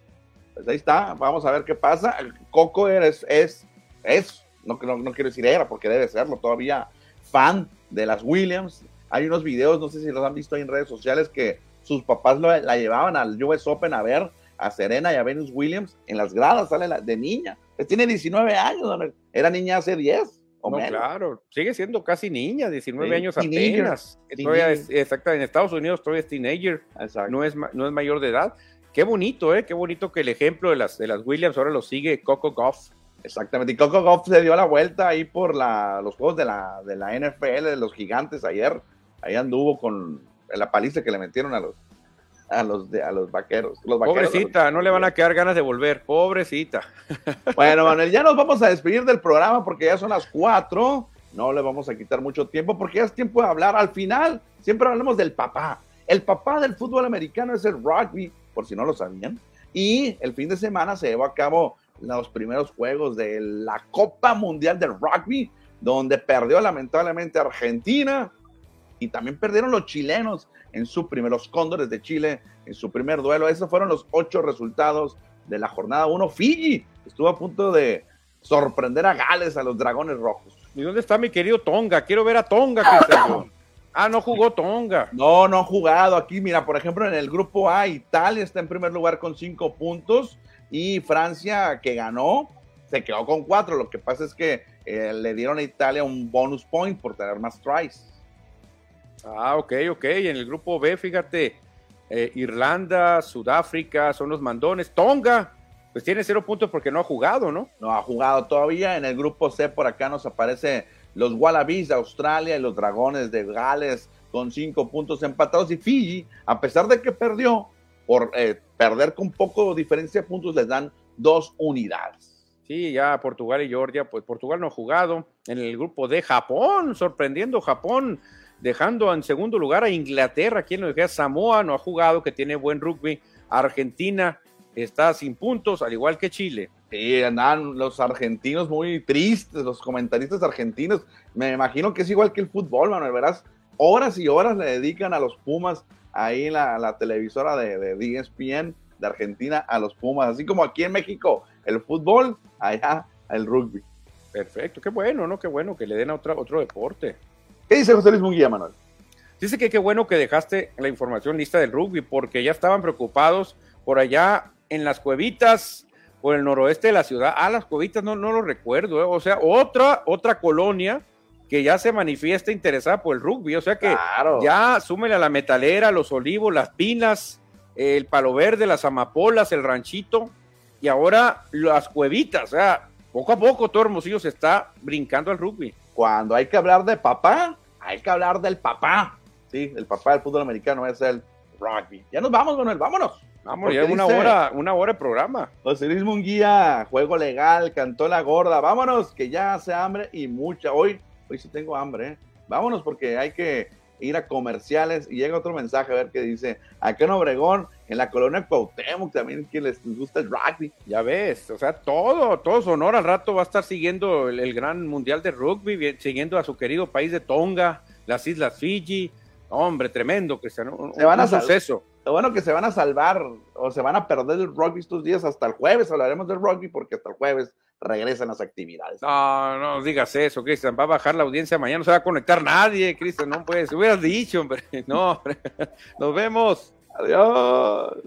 Speaker 1: Pues ahí está, vamos a ver qué pasa. Coco es, es, es no, no, no quiero decir era, porque debe serlo todavía, fan de las Williams. Hay unos videos, no sé si los han visto ahí en redes sociales, que sus papás la llevaban al US Open a ver a Serena y a Venus Williams en las gradas, sale de niña. Pues tiene 19 años, era niña hace 10.
Speaker 2: No, claro, sigue siendo casi niña, 19 años apenas. Es, exacto, en Estados Unidos todavía es teenager, no es, no es mayor de edad. Qué bonito, ¿eh? Qué bonito que el ejemplo de las, de las Williams ahora lo sigue Coco Goff.
Speaker 1: Exactamente, y Coco Goff se dio la vuelta ahí por la, los juegos de la, de la NFL, de los gigantes ayer. Ahí anduvo con la paliza que le metieron a los, a los, de, a los vaqueros. Los
Speaker 2: pobrecita, no le van a quedar ganas de volver, pobrecita.
Speaker 1: Bueno, Manuel, ya nos vamos a despedir del programa porque ya son las cuatro. No le vamos a quitar mucho tiempo porque ya es tiempo de hablar. Al final, siempre hablamos del papá. El papá del fútbol americano es el rugby, por si no lo sabían. Y el fin de semana se llevó a cabo los primeros juegos de la Copa Mundial del Rugby, donde perdió lamentablemente Argentina y también perdieron los chilenos en su primer, los Cóndores de Chile en su primer duelo. Esos fueron los ocho resultados de la jornada 1. Fiji estuvo a punto de sorprender a Gales, a los Dragones Rojos.
Speaker 2: ¿Y dónde está mi querido Tonga? Quiero ver a Tonga, Cristiano. Ah, no jugó Tonga.
Speaker 1: No, no ha jugado. Aquí, mira, por ejemplo, en el grupo A, Italia está en primer lugar con cinco puntos y Francia, que ganó, se quedó con cuatro. Lo que pasa es que eh, le dieron a Italia un bonus point por tener más tries.
Speaker 2: Ah, ok, ok. En el grupo B, fíjate, eh, Irlanda, Sudáfrica son los mandones. Tonga, pues tiene cero puntos porque no ha jugado, ¿no?
Speaker 1: No ha jugado todavía. En el grupo C, por acá nos aparece los Wallabies de Australia y los Dragones de Gales con cinco puntos empatados. Y Fiji, a pesar de que perdió, por eh, perder con poco diferencia de puntos, les dan dos unidades.
Speaker 2: Sí, ya Portugal y Georgia, pues Portugal no ha jugado. En el grupo de Japón, sorprendiendo Japón dejando en segundo lugar a Inglaterra, quien lo dejé Samoa, no ha jugado, que tiene buen rugby, Argentina está sin puntos, al igual que Chile.
Speaker 1: Sí, andan los argentinos muy tristes, los comentaristas argentinos. Me imagino que es igual que el fútbol, Manuel, verás, horas y horas le dedican a los Pumas ahí en la, televisora de, de ESPN de Argentina a los Pumas, así como aquí en México el fútbol, allá el rugby.
Speaker 2: Perfecto, qué bueno, ¿no? Qué bueno que le den a otro, otro deporte.
Speaker 1: ¿Qué dice José Luis Munguía, Manuel?
Speaker 2: Dice que qué bueno que dejaste la información lista del rugby, porque ya estaban preocupados por allá en las cuevitas, por el noroeste de la ciudad. Ah, las cuevitas no, no lo recuerdo, ¿eh? o sea, otra, otra colonia que ya se manifiesta interesada por el rugby, o sea que ya súmele a la metalera, los olivos, las pinas, el palo verde, las amapolas, el ranchito, y ahora las cuevitas, o sea, poco a poco todo Hermosillo se está brincando al rugby.
Speaker 1: Cuando hay que hablar de papá, hay que hablar del papá. Sí, el papá del fútbol americano es el rugby. Ya nos vamos, Manuel, vámonos.
Speaker 2: Vamos, ya una hora, una hora de programa.
Speaker 1: José Luis Munguía, juego legal, cantó la gorda. Vámonos, que ya hace hambre y mucha. Hoy, hoy sí tengo hambre, ¿eh? Vámonos porque hay que ir a comerciales y llega otro mensaje a ver qué dice. Acá en Obregón, en la colonia Cuauhtémoc, también que les gusta el rugby.
Speaker 2: Ya ves, o sea, todo, todo Sonora al rato va a estar siguiendo el, gran mundial de rugby, siguiendo a su querido país de Tonga, las Islas Fiji. Hombre, tremendo, Cristiano.
Speaker 1: Se van a suceso. Lo bueno que se van a salvar o se van a perder el rugby estos días hasta el jueves. Hablaremos del rugby porque hasta el jueves regresan las actividades.
Speaker 2: No, no digas eso, Cristian. Va a bajar la audiencia mañana, no se va a conectar nadie, Cristian. No puedes. Hubieras dicho, hombre. No, hombre. Nos vemos.
Speaker 1: Adiós.